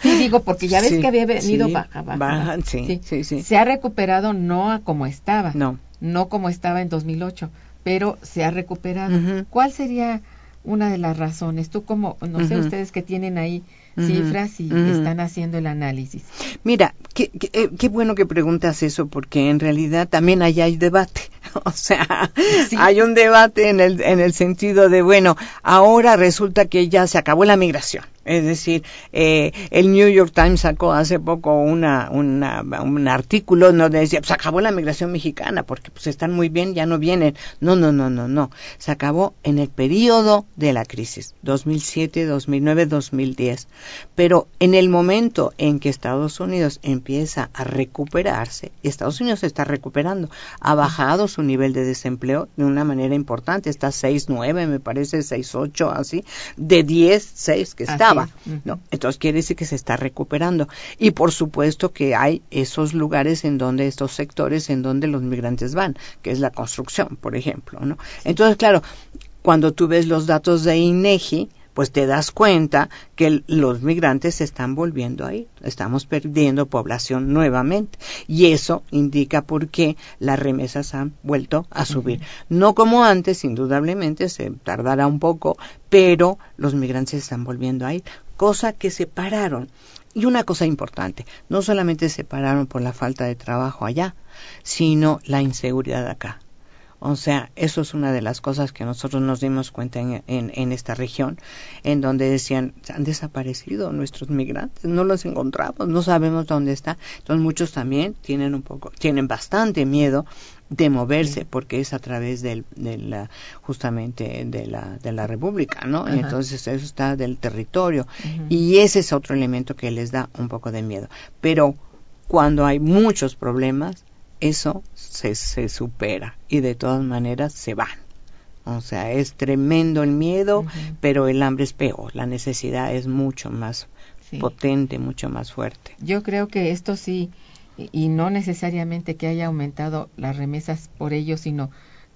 [SPEAKER 1] Sí, digo, porque ya ves
[SPEAKER 2] Sí,
[SPEAKER 1] que había venido
[SPEAKER 2] sí,
[SPEAKER 1] baja, baja,
[SPEAKER 2] baja, sí, sí, sí.
[SPEAKER 1] Se ha recuperado no a como estaba,
[SPEAKER 2] No.
[SPEAKER 1] no como estaba en 2008, pero se ha recuperado. ¿Cuál sería una de las razones? Tú como, no sé, ustedes que tienen ahí cifras y están haciendo el análisis.
[SPEAKER 2] Mira, qué, qué, eh, qué bueno que preguntas eso, porque en realidad también allá hay debate. O sea, hay un debate en el, en el sentido de, bueno, ahora resulta que ya se acabó la migración. Es decir, eh, el New York Times sacó hace poco una, una, un artículo donde decía, se acabó la migración mexicana porque pues están muy bien, ya no vienen. No, no, no, no, no. Se acabó en el periodo de la crisis, 2007, 2009, 2010. Pero en el momento en que Estados Unidos empieza a recuperarse, y Estados Unidos se está recuperando, ha bajado su nivel de desempleo de una manera importante, está 6.9, me parece 6.8, así, de 10, 6 que estaba. ¿no? Entonces quiere decir que se está recuperando. Y por supuesto que hay esos lugares en donde estos sectores en donde los migrantes van, que es la construcción, por ejemplo, ¿no? Entonces, claro, cuando tú ves los datos de INEGI, pues te das cuenta que los migrantes se están volviendo ahí, estamos perdiendo población nuevamente y eso indica por qué las remesas han vuelto a subir. No como antes, indudablemente se tardará un poco, pero los migrantes se están volviendo ahí, cosa que se pararon. Y una cosa importante, no solamente se pararon por la falta de trabajo allá, sino la inseguridad acá. O sea, eso es una de las cosas que nosotros nos dimos cuenta en, en, esta región, en donde decían, han desaparecido nuestros migrantes, no los encontramos, no sabemos dónde están. Entonces muchos también tienen un poco, tienen bastante miedo de moverse porque es a través del, de justamente de la, de la República, ¿no? Entonces eso está del territorio y ese es otro elemento que les da un poco de miedo. Pero cuando hay muchos problemas, eso se, se supera y de todas maneras se van. O sea, es tremendo el miedo, pero el hambre es peor, la necesidad es mucho más potente, mucho más fuerte.
[SPEAKER 1] Yo creo que esto sí, y no necesariamente que haya aumentado las remesas por ello, sino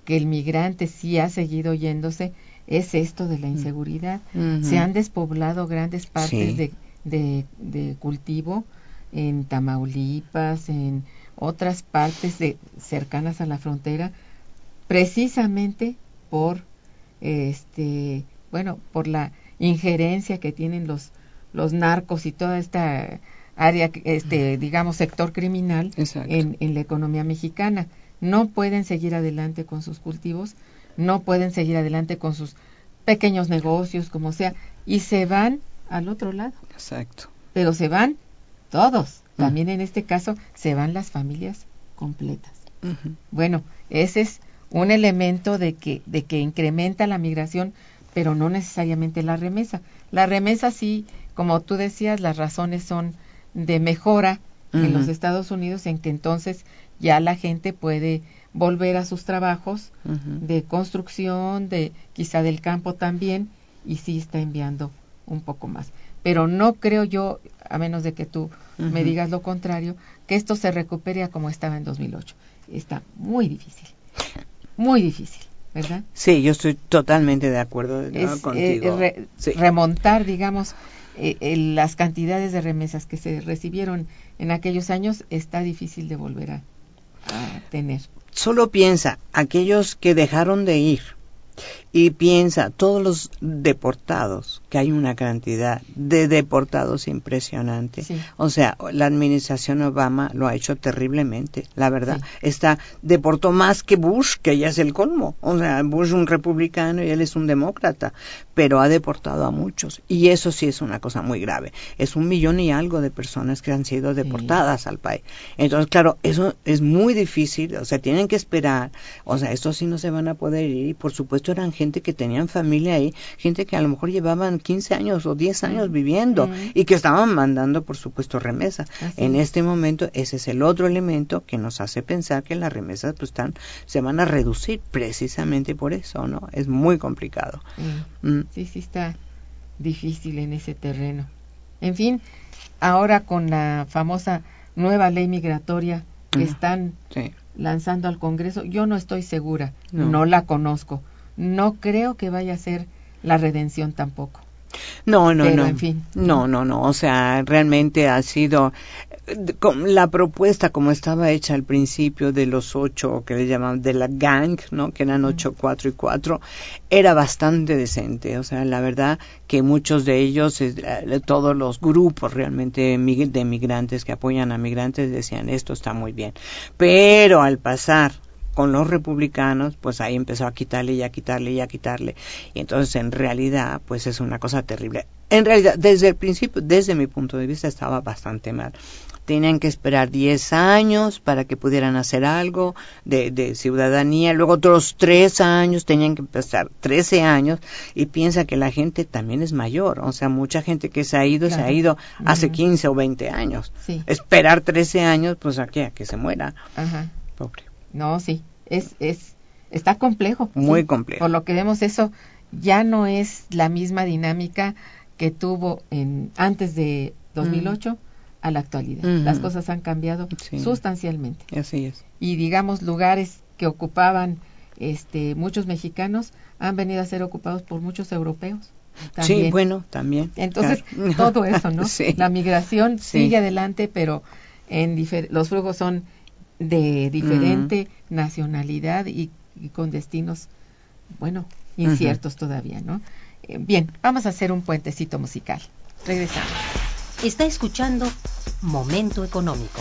[SPEAKER 1] que el migrante sí ha seguido yéndose, es esto de la inseguridad. Se han despoblado grandes partes de, de, de cultivo en Tamaulipas, en otras partes de, cercanas a la frontera, precisamente por este bueno por la injerencia que tienen los los narcos y toda esta área este digamos sector criminal en, en la economía mexicana. No pueden seguir adelante con sus cultivos no pueden seguir adelante con sus pequeños negocios como sea y se van al otro lado.
[SPEAKER 2] Exacto.
[SPEAKER 1] Pero se van todos también en este caso se van las familias completas. Bueno, ese es un elemento de que, de que incrementa la migración, pero no necesariamente la remesa. La remesa sí, como tú decías, las razones son de mejora en los Estados Unidos, en que entonces ya la gente puede volver a sus trabajos de construcción, de quizá del campo también, y sí está enviando un poco más. Pero no creo yo, a menos de que tú me digas lo contrario, que esto se recupere a como estaba en 2008. Está muy difícil, muy difícil, ¿verdad?
[SPEAKER 2] Sí, yo estoy totalmente de acuerdo
[SPEAKER 1] eh, contigo. Remontar, digamos, eh, las cantidades de remesas que se recibieron en aquellos años está difícil de volver a tener.
[SPEAKER 2] Solo piensa, aquellos que dejaron de ir, y piensa todos los deportados, que hay una cantidad de deportados impresionante. O sea, la administración Obama lo ha hecho terriblemente, la verdad. Está deportó más que Bush, que ya es el colmo. O sea, Bush un republicano y él es un demócrata, pero ha deportado a muchos y eso sí es una cosa muy grave. Es un millón y algo de personas que han sido deportadas al país. Entonces, claro, eso es muy difícil, o sea, tienen que esperar, o sea, estos sí no se van a poder ir y por supuesto eran gente que tenían familia ahí, gente que a lo mejor llevaban 15 años o 10 años viviendo y que estaban mandando, por supuesto, remesas. en este momento, ese es el otro elemento que nos hace pensar que las remesas pues están, se van a reducir precisamente por eso, ¿no? Es muy complicado.
[SPEAKER 1] Mm. Sí, sí está difícil en ese terreno. En fin, ahora con la famosa nueva ley migratoria que están lanzando al Congreso, yo no estoy segura, no la conozco, no creo que vaya a ser la redención tampoco.
[SPEAKER 2] No, no, no. En fin. No, no, no. O sea, realmente ha sido la propuesta como estaba hecha al principio de los ocho que le llaman de la gang, ¿no? Que eran ocho, cuatro y cuatro, era bastante decente. O sea, la verdad que muchos de ellos, eh, todos los grupos realmente de migrantes que apoyan a migrantes decían esto está muy bien. Pero al pasar con los republicanos, pues ahí empezó a quitarle y a quitarle y a quitarle. Y entonces en realidad, pues es una cosa terrible. En realidad, desde el principio, desde mi punto de vista, estaba bastante mal. Tenían que esperar 10 años para que pudieran hacer algo de, de ciudadanía, luego otros 3 años, tenían que empezar 13 años, y piensa que la gente también es mayor, o sea, mucha gente que se ha ido, se ha ido hace
[SPEAKER 1] Ujú.
[SPEAKER 2] 15 o 20 años.
[SPEAKER 1] Sí.
[SPEAKER 2] Esperar 13 años, pues aquí a que se muera,
[SPEAKER 1] Ajá.
[SPEAKER 2] pobre.
[SPEAKER 1] No, sí, es, es, está complejo.
[SPEAKER 2] Muy
[SPEAKER 1] sí.
[SPEAKER 2] complejo.
[SPEAKER 1] Por lo que vemos, eso ya no es la misma dinámica que tuvo en, antes de 2008 a la actualidad.
[SPEAKER 2] Ujú.
[SPEAKER 1] Las cosas han cambiado
[SPEAKER 2] Sí.
[SPEAKER 1] sustancialmente.
[SPEAKER 2] Así es.
[SPEAKER 1] Y digamos, lugares que ocupaban este, muchos mexicanos han venido a ser ocupados por muchos europeos.
[SPEAKER 2] Sí,
[SPEAKER 1] También.
[SPEAKER 2] bueno, también.
[SPEAKER 1] Entonces,
[SPEAKER 2] Claro.
[SPEAKER 1] todo eso, ¿no?
[SPEAKER 2] Sí.
[SPEAKER 1] La migración
[SPEAKER 2] Sí.
[SPEAKER 1] sigue adelante, pero en los flujos son de diferente nacionalidad y, y con destinos, bueno, inciertos todavía, ¿no? Eh, bien, vamos a hacer un puentecito musical. Regresamos.
[SPEAKER 3] Está escuchando Momento Económico.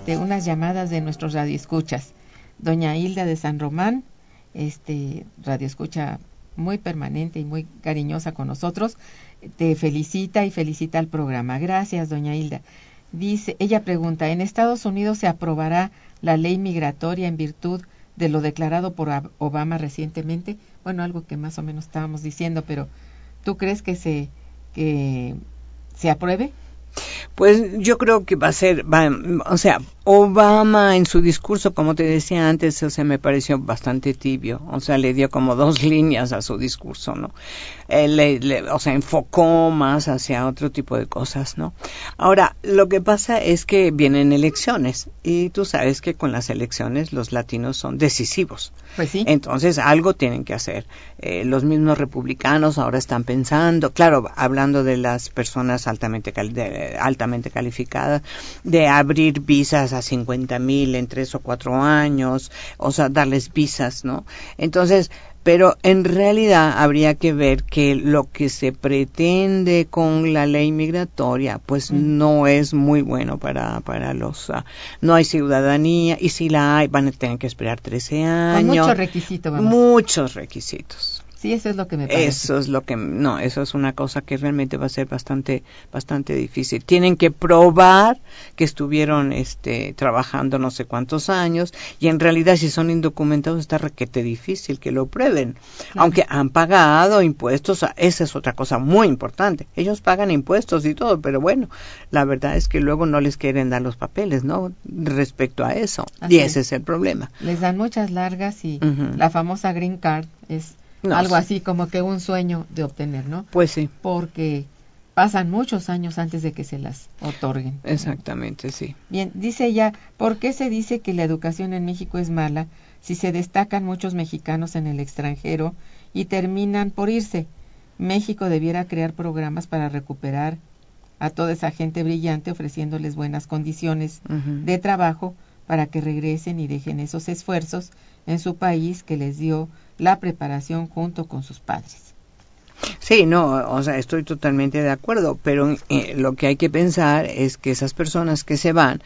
[SPEAKER 1] Este, unas llamadas de nuestros radioescuchas. Doña Hilda de San Román, este, radioescucha muy permanente y muy cariñosa con nosotros, te felicita y felicita al programa. Gracias, doña Hilda. Dice, ella pregunta, ¿en Estados Unidos se aprobará la ley migratoria en virtud de lo declarado por Obama recientemente? Bueno, algo que más o menos estábamos diciendo, pero ¿tú crees que se que se apruebe?
[SPEAKER 2] Pues yo creo que va a ser, va, o sea, Obama en su discurso, como te decía antes, se me pareció bastante tibio, o sea, le dio como dos líneas a su discurso, ¿no? le, o sea, enfocó más hacia otro tipo de cosas, ¿no? Ahora, lo que pasa es que vienen elecciones y tú sabes que con las elecciones los latinos son decisivos.
[SPEAKER 1] Pues sí.
[SPEAKER 2] Entonces, algo tienen que hacer. Eh, los mismos republicanos ahora están pensando, claro, hablando de las personas altamente, altamente calificadas, de abrir visas a 50 mil en tres o cuatro años, o sea, darles visas, ¿no? Entonces, pero en realidad habría que ver que lo que se pretende con la ley migratoria pues mm. no es muy bueno para para los uh, no hay ciudadanía y si la hay van a tener que esperar 13 años
[SPEAKER 1] muchos requisitos
[SPEAKER 2] muchos requisitos
[SPEAKER 1] Sí, eso es lo que me parece.
[SPEAKER 2] Eso es lo que, no, eso es una cosa que realmente va a ser bastante, bastante difícil. Tienen que probar que estuvieron, este, trabajando no sé cuántos años y en realidad si son indocumentados está requete difícil que lo prueben. Aunque han pagado impuestos, esa es otra cosa muy importante. Ellos pagan impuestos y todo, pero bueno, la verdad es que luego no les quieren dar los papeles, ¿no? Respecto a eso. y ese es. el problema.
[SPEAKER 1] Les dan muchas largas y la famosa green card es algo así como que un sueño de obtener, ¿no?
[SPEAKER 2] Pues sí.
[SPEAKER 1] Porque pasan muchos años antes de que se las otorguen.
[SPEAKER 2] Exactamente, sí.
[SPEAKER 1] Bien, dice ella, ¿por qué se dice que la educación en México es mala si se destacan muchos mexicanos en el extranjero y terminan por irse? México debiera crear programas para recuperar a toda esa gente brillante ofreciéndoles buenas condiciones de trabajo para que regresen y dejen esos esfuerzos en su país que les dio la preparación junto con sus padres.
[SPEAKER 2] Sí, no, o sea, estoy totalmente de acuerdo, pero eh, lo que hay que pensar es que esas personas que se van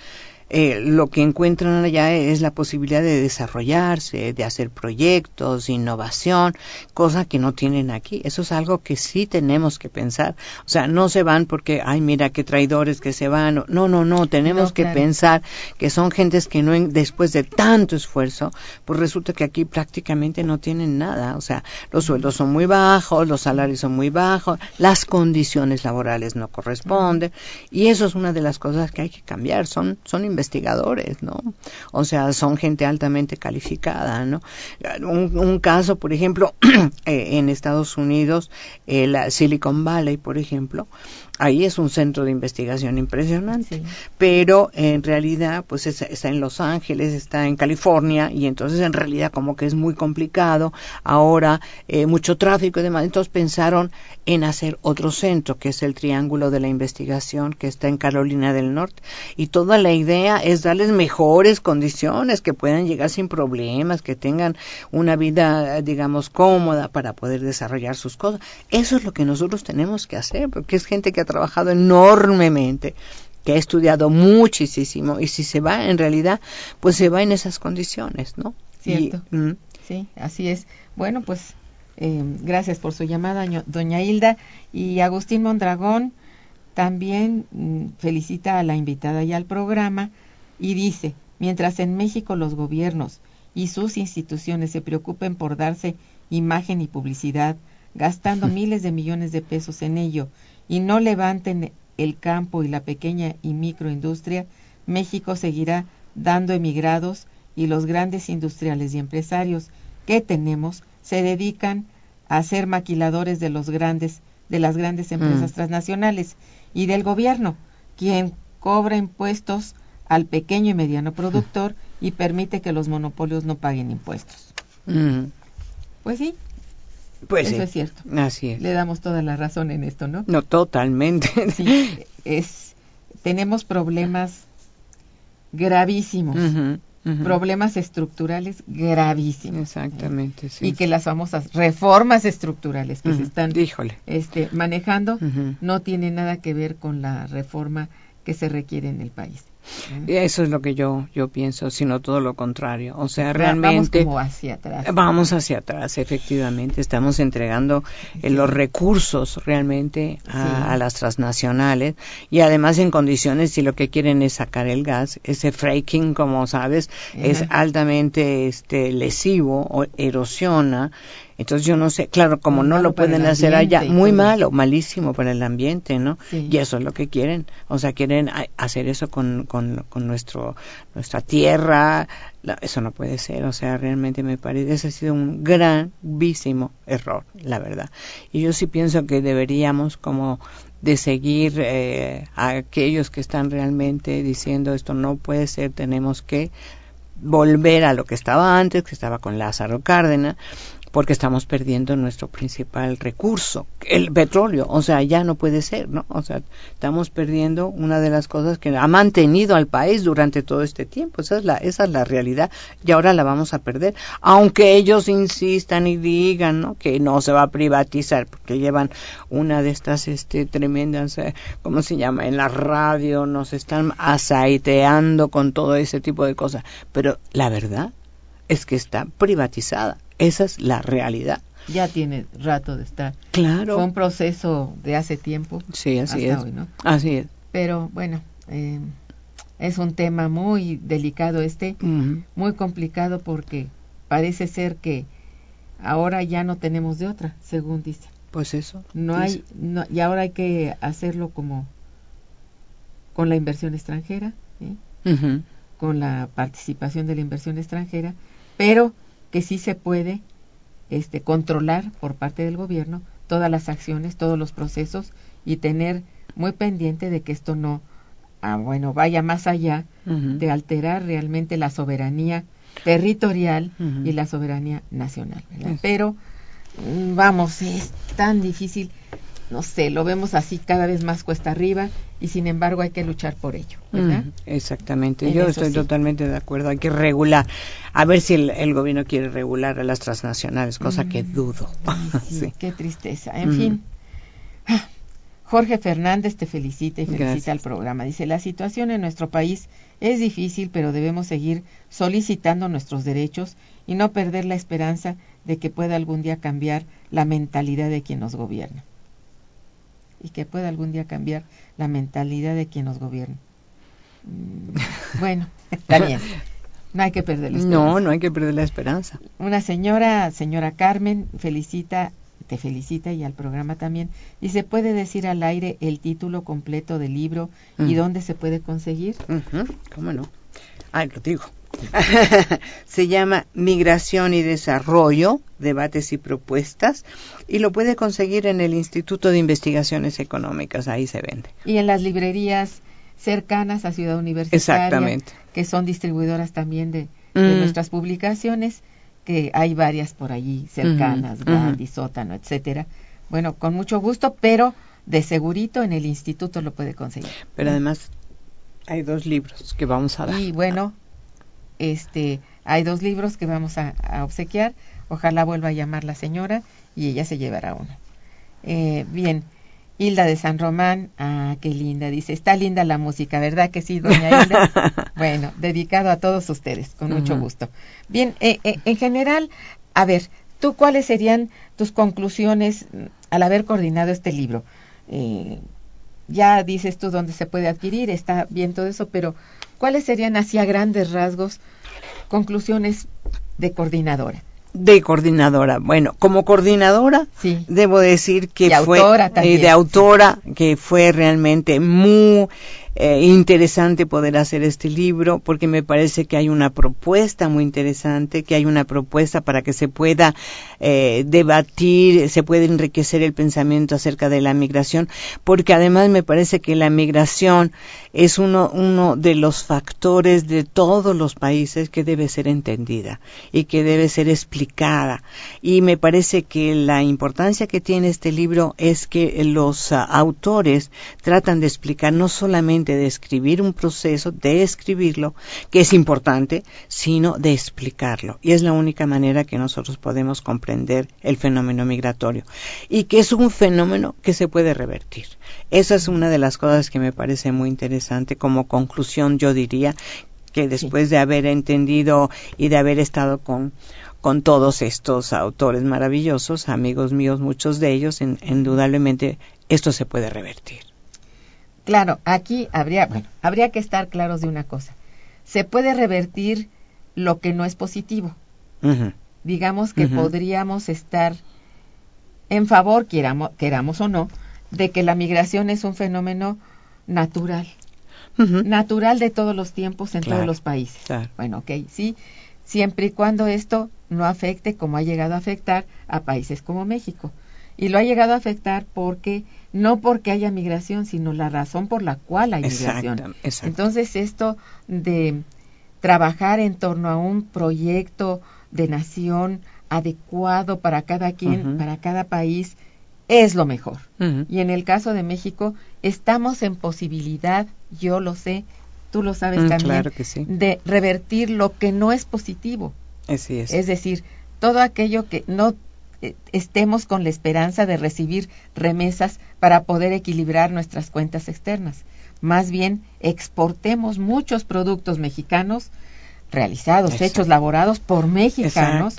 [SPEAKER 2] eh, lo que encuentran allá es la posibilidad de desarrollarse, de hacer proyectos, innovación, cosa que no tienen aquí. Eso es algo que sí tenemos que pensar. O sea, no se van porque, ay, mira qué traidores que se van. No, no, no, tenemos que pensar que son gentes que no, después de tanto esfuerzo, pues resulta que aquí prácticamente no tienen nada. O sea, los sueldos son muy bajos, los salarios son muy bajos, las condiciones laborales no corresponden. Y eso es una de las cosas que hay que cambiar. Son, son investigadores, ¿no? O sea, son gente altamente calificada, ¿no? Un, caso, por ejemplo, eh, en Estados Unidos, el Silicon Valley, por ejemplo, ahí es un centro de investigación impresionante, pero en realidad pues está en Los Ángeles, está en California y entonces en realidad como que es muy complicado, ahora eh, mucho tráfico y demás, entonces pensaron en hacer otro centro que es el Triángulo de la Investigación que está en Carolina del Norte. Y toda la idea es darles mejores condiciones, que puedan llegar sin problemas, que tengan una vida digamos cómoda para poder desarrollar sus cosas. Eso es lo que nosotros tenemos que hacer, porque es gente que ha trabajado enormemente, que ha estudiado muchísimo y si se va en realidad, pues se va en esas condiciones, ¿no?
[SPEAKER 1] Cierto. Mm. sí, así es. Bueno, pues eh, gracias por su llamada, doña Hilda. Y Agustín Mondragón también mm, felicita a la invitada y al programa y dice, mientras en México los gobiernos y sus instituciones se preocupen por darse imagen y publicidad, gastando miles de millones de pesos en ello y no levanten el campo y la pequeña y microindustria, México seguirá dando emigrados y los grandes industriales y empresarios que tenemos se dedican a ser maquiladores de los grandes de las grandes empresas mm. transnacionales y del gobierno, quien cobra impuestos al pequeño y mediano productor y permite que los monopolios no paguen impuestos. Mm. Pues sí,
[SPEAKER 2] pues
[SPEAKER 1] Eso es cierto.
[SPEAKER 2] Así es.
[SPEAKER 1] Le damos toda la razón en esto, ¿no?
[SPEAKER 2] No, totalmente.
[SPEAKER 1] Sí, es, tenemos problemas gravísimos. Problemas estructurales gravísimos.
[SPEAKER 2] Exactamente,
[SPEAKER 1] sí. Y que las famosas reformas estructurales que se están Este, manejando no tienen nada que ver con la reforma que se requiere en el país.
[SPEAKER 2] Eso es lo que yo yo pienso, sino todo lo contrario. O sea, realmente
[SPEAKER 1] vamos hacia atrás.
[SPEAKER 2] Vamos hacia atrás, efectivamente. Estamos entregando eh, los recursos realmente a, las transnacionales y además en condiciones si lo que quieren es sacar el gas, ese fracking, como sabes, es altamente este lesivo o erosiona Entonces yo no sé, claro, como no
[SPEAKER 1] malo
[SPEAKER 2] lo pueden hacer allá, muy malo, malísimo para el ambiente, ¿no?
[SPEAKER 1] Sí.
[SPEAKER 2] Y eso es lo que quieren, o sea, quieren hacer eso con, con, con nuestro, nuestra tierra, La- eso no puede ser, o sea, realmente me parece, ese ha sido un gravísimo error, la verdad. Y yo sí pienso que deberíamos como de seguir eh, a aquellos que están realmente diciendo esto no puede ser, tenemos que volver a lo que estaba antes, que estaba con Lázaro Cárdenas, porque estamos perdiendo nuestro principal recurso, el petróleo. O sea, ya no puede ser, ¿no? O sea, estamos perdiendo una de las cosas que ha mantenido al país durante todo este tiempo. Esa es la, esa es la realidad y ahora la vamos a perder. Aunque ellos insistan y digan, ¿no? Que no se va a privatizar, porque llevan una de estas, este, tremendas, eh, ¿cómo se llama? En la radio nos están aceiteando con todo ese tipo de cosas. Pero la verdad es que está privatizada. Esa es la realidad.
[SPEAKER 1] Ya tiene rato de estar.
[SPEAKER 2] Claro.
[SPEAKER 1] Fue un proceso de hace tiempo.
[SPEAKER 2] Sí, así
[SPEAKER 1] hasta
[SPEAKER 2] es.
[SPEAKER 1] hoy, ¿no?
[SPEAKER 2] Así es.
[SPEAKER 1] Pero bueno, eh, es un tema muy delicado este, muy complicado porque parece ser que ahora ya no tenemos de otra, según dice.
[SPEAKER 2] Pues eso.
[SPEAKER 1] No
[SPEAKER 2] dice.
[SPEAKER 1] hay, no, y ahora hay que hacerlo como con la inversión extranjera.
[SPEAKER 2] Ujú.
[SPEAKER 1] con la participación de la inversión extranjera, pero que sí se puede este, controlar por parte del gobierno todas las acciones, todos los procesos y tener muy pendiente de que esto no, ah, bueno, vaya más allá de alterar realmente la soberanía territorial y la soberanía nacional. Pero mm, vamos, es tan difícil, no sé, lo vemos así cada vez más cuesta arriba y sin embargo hay que luchar por ello, ¿verdad?
[SPEAKER 2] Exactamente,
[SPEAKER 1] En
[SPEAKER 2] yo estoy
[SPEAKER 1] sí.
[SPEAKER 2] totalmente de acuerdo. Hay que regular, a ver si el, el gobierno quiere regular a las transnacionales, cosa que dudo.
[SPEAKER 1] Ay, sí,
[SPEAKER 2] Sí.
[SPEAKER 1] Qué tristeza. En fin. Ah, Jorge Fernández te felicita y felicita
[SPEAKER 2] Gracias.
[SPEAKER 1] al programa. Dice, la situación en nuestro país es difícil, pero debemos seguir solicitando nuestros derechos y no perder la esperanza de que pueda algún día cambiar la mentalidad de quien nos gobierna. Y que pueda algún día cambiar la mentalidad de quien nos gobierna. Mm, Bueno, está bien. No hay que perder la esperanza.
[SPEAKER 2] No, no hay que perder la esperanza.
[SPEAKER 1] Una señora, señora Carmen, felicita, te felicita y al programa también. Y se puede decir al aire el título completo del libro y
[SPEAKER 2] Mm.
[SPEAKER 1] dónde se puede conseguir.
[SPEAKER 2] Ujú, ¿Cómo no? Ay, lo digo. Se llama Migración y Desarrollo, Debates y Propuestas, y lo puede conseguir en el Instituto de Investigaciones Económicas, ahí se vende.
[SPEAKER 1] Y en las librerías cercanas a Ciudad Universitaria,
[SPEAKER 2] Exactamente.
[SPEAKER 1] que son distribuidoras también de, de
[SPEAKER 2] Mm.
[SPEAKER 1] nuestras publicaciones, que hay varias por allí cercanas,
[SPEAKER 2] Ujú,
[SPEAKER 1] Gandhi. Sótano, etcétera. Bueno, con mucho gusto, pero de segurito en el instituto lo puede conseguir.
[SPEAKER 2] Pero además hay dos libros que vamos a dar.
[SPEAKER 1] Y bueno, este, hay dos libros que vamos a, a obsequiar. Ojalá vuelva a llamar la señora y ella se llevará uno. Eh, bien, Hilda de San Román, ah, qué linda, dice, está linda la música, ¿verdad que sí, doña Hilda? bueno, dedicado a todos ustedes, con mucho gusto. Bien, eh, eh, en general, a ver, ¿tú cuáles serían tus conclusiones mm, al haber coordinado este libro? Eh, ya dices tú dónde se puede adquirir, está bien todo eso, pero ¿cuáles serían así a grandes rasgos conclusiones de coordinadora?
[SPEAKER 2] De coordinadora. Bueno, como coordinadora,
[SPEAKER 1] Sí.
[SPEAKER 2] debo decir que
[SPEAKER 1] Y
[SPEAKER 2] fue
[SPEAKER 1] autora
[SPEAKER 2] eh,
[SPEAKER 1] también,
[SPEAKER 2] de autora que fue realmente muy eh, interesante poder hacer este libro porque me parece que hay una propuesta muy interesante que hay una propuesta para que se pueda eh, debatir se puede enriquecer el pensamiento acerca de la migración porque además me parece que la migración es uno uno de los factores de todos los países que debe ser entendida y que debe ser explicada. Y me parece que la importancia que tiene este libro es que los ah, autores tratan de explicar no solamente de escribir un proceso, de escribirlo, que es importante, sino de explicarlo. Y es la única manera que nosotros podemos comprender el fenómeno migratorio. Y que es un fenómeno que se puede revertir. Esa es una de las cosas que me parece muy interesante. Como conclusión, yo diría que después de haber entendido y de haber estado con con todos estos autores maravillosos, amigos míos, muchos de ellos, in- indudablemente esto se puede revertir.
[SPEAKER 1] Claro, aquí habría, bueno, habría que estar claros de una cosa. Se puede revertir lo que no es positivo, digamos que podríamos estar en favor, queramos, queramos o no, de que la migración es un fenómeno natural, natural de todos los tiempos en todos los países. Bueno, ok, sí, siempre y cuando esto no afecte como ha llegado a afectar a países como México. Y lo ha llegado a afectar porque, no porque haya migración, sino la razón por la cual hay migración. Entonces, esto de trabajar en torno a un proyecto de nación adecuado para cada quien, para cada país, es lo mejor. Y en el caso de México, estamos en posibilidad, yo lo sé, tú lo sabes mm, también, de revertir lo que no es positivo.
[SPEAKER 2] Así es.
[SPEAKER 1] Es decir, todo aquello que no estemos con la esperanza de recibir remesas para poder equilibrar nuestras cuentas externas. Más bien, exportemos muchos productos mexicanos realizados, hechos, laborados por mexicanos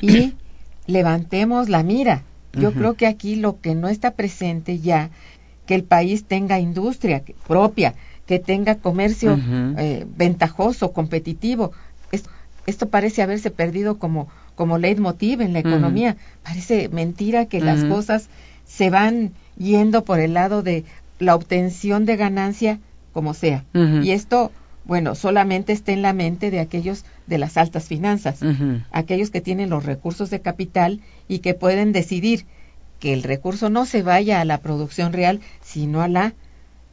[SPEAKER 1] y levantemos la mira. Yo creo que aquí lo que no está presente ya, que el país tenga industria propia, que tenga comercio eh, ventajoso, competitivo. Esto, esto, parece haberse perdido como, como leitmotiv en la economía. Parece mentira que las cosas se van yendo por el lado de la obtención de ganancia como sea. Y esto bueno, solamente está en la mente de aquellos de las altas finanzas, aquellos que tienen los recursos de capital y que pueden decidir que el recurso no se vaya a la producción real, sino a la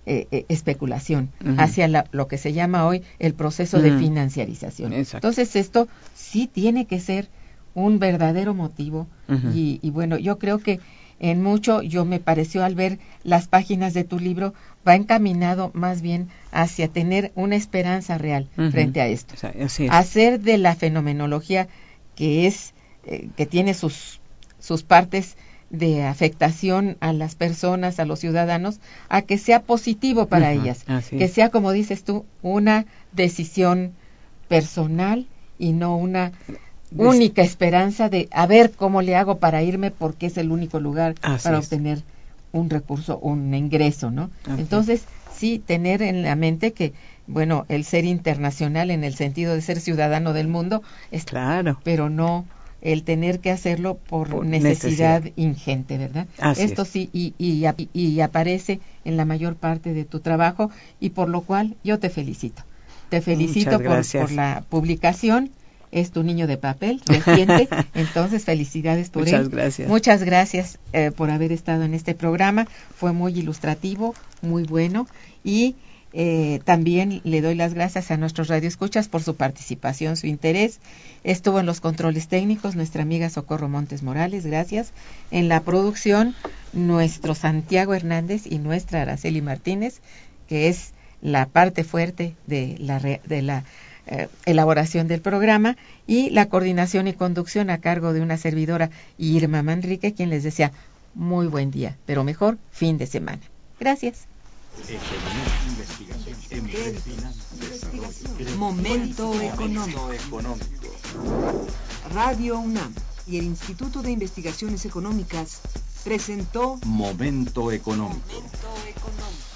[SPEAKER 1] eh, eh, especulación, hacia lo que se llama hoy el proceso de financiarización. Entonces, esto sí tiene que ser un verdadero motivo. Y, y bueno, yo creo que en mucho yo me pareció al ver las páginas de tu libro va encaminado más bien hacia tener una esperanza real frente a esto. Hacer de la fenomenología que es eh, que tiene sus sus partes de afectación a las personas, a los ciudadanos, a que sea positivo para ellas, que sea como dices tú, una decisión personal y no una única esperanza de a ver cómo le hago para irme porque es el único lugar para obtener un recurso, un ingreso, ¿no? Entonces, sí, tener en la mente que, bueno, el ser internacional en el sentido de ser ciudadano del mundo es claro, pero no el tener que hacerlo por, necesidad, ingente, ¿verdad? Esto sí, y, y, y, aparece en la mayor parte de tu trabajo y por lo cual yo te felicito. Te felicito por, por la publicación es tu niño de papel reciente. Entonces, felicidades por
[SPEAKER 2] Muchas gracias.
[SPEAKER 1] Muchas gracias eh, por haber estado en este programa. Fue muy ilustrativo, muy bueno. Y eh, también le doy las gracias a nuestros radioescuchas por su participación, su interés. Estuvo en los controles técnicos nuestra amiga Socorro Montes Morales, gracias. En la producción, nuestro Santiago Hernández y nuestra Araceli Martínez, que es la parte fuerte de la, de la eh, elaboración del programa y la coordinación y conducción a cargo de una servidora Irma Manrique, quien les desea muy buen día, pero mejor fin de semana. Gracias.
[SPEAKER 4] Momento económico. Radio UNAM y el Instituto de Investigaciones Económicas presentó
[SPEAKER 5] Momento económico.
[SPEAKER 4] Momento económico.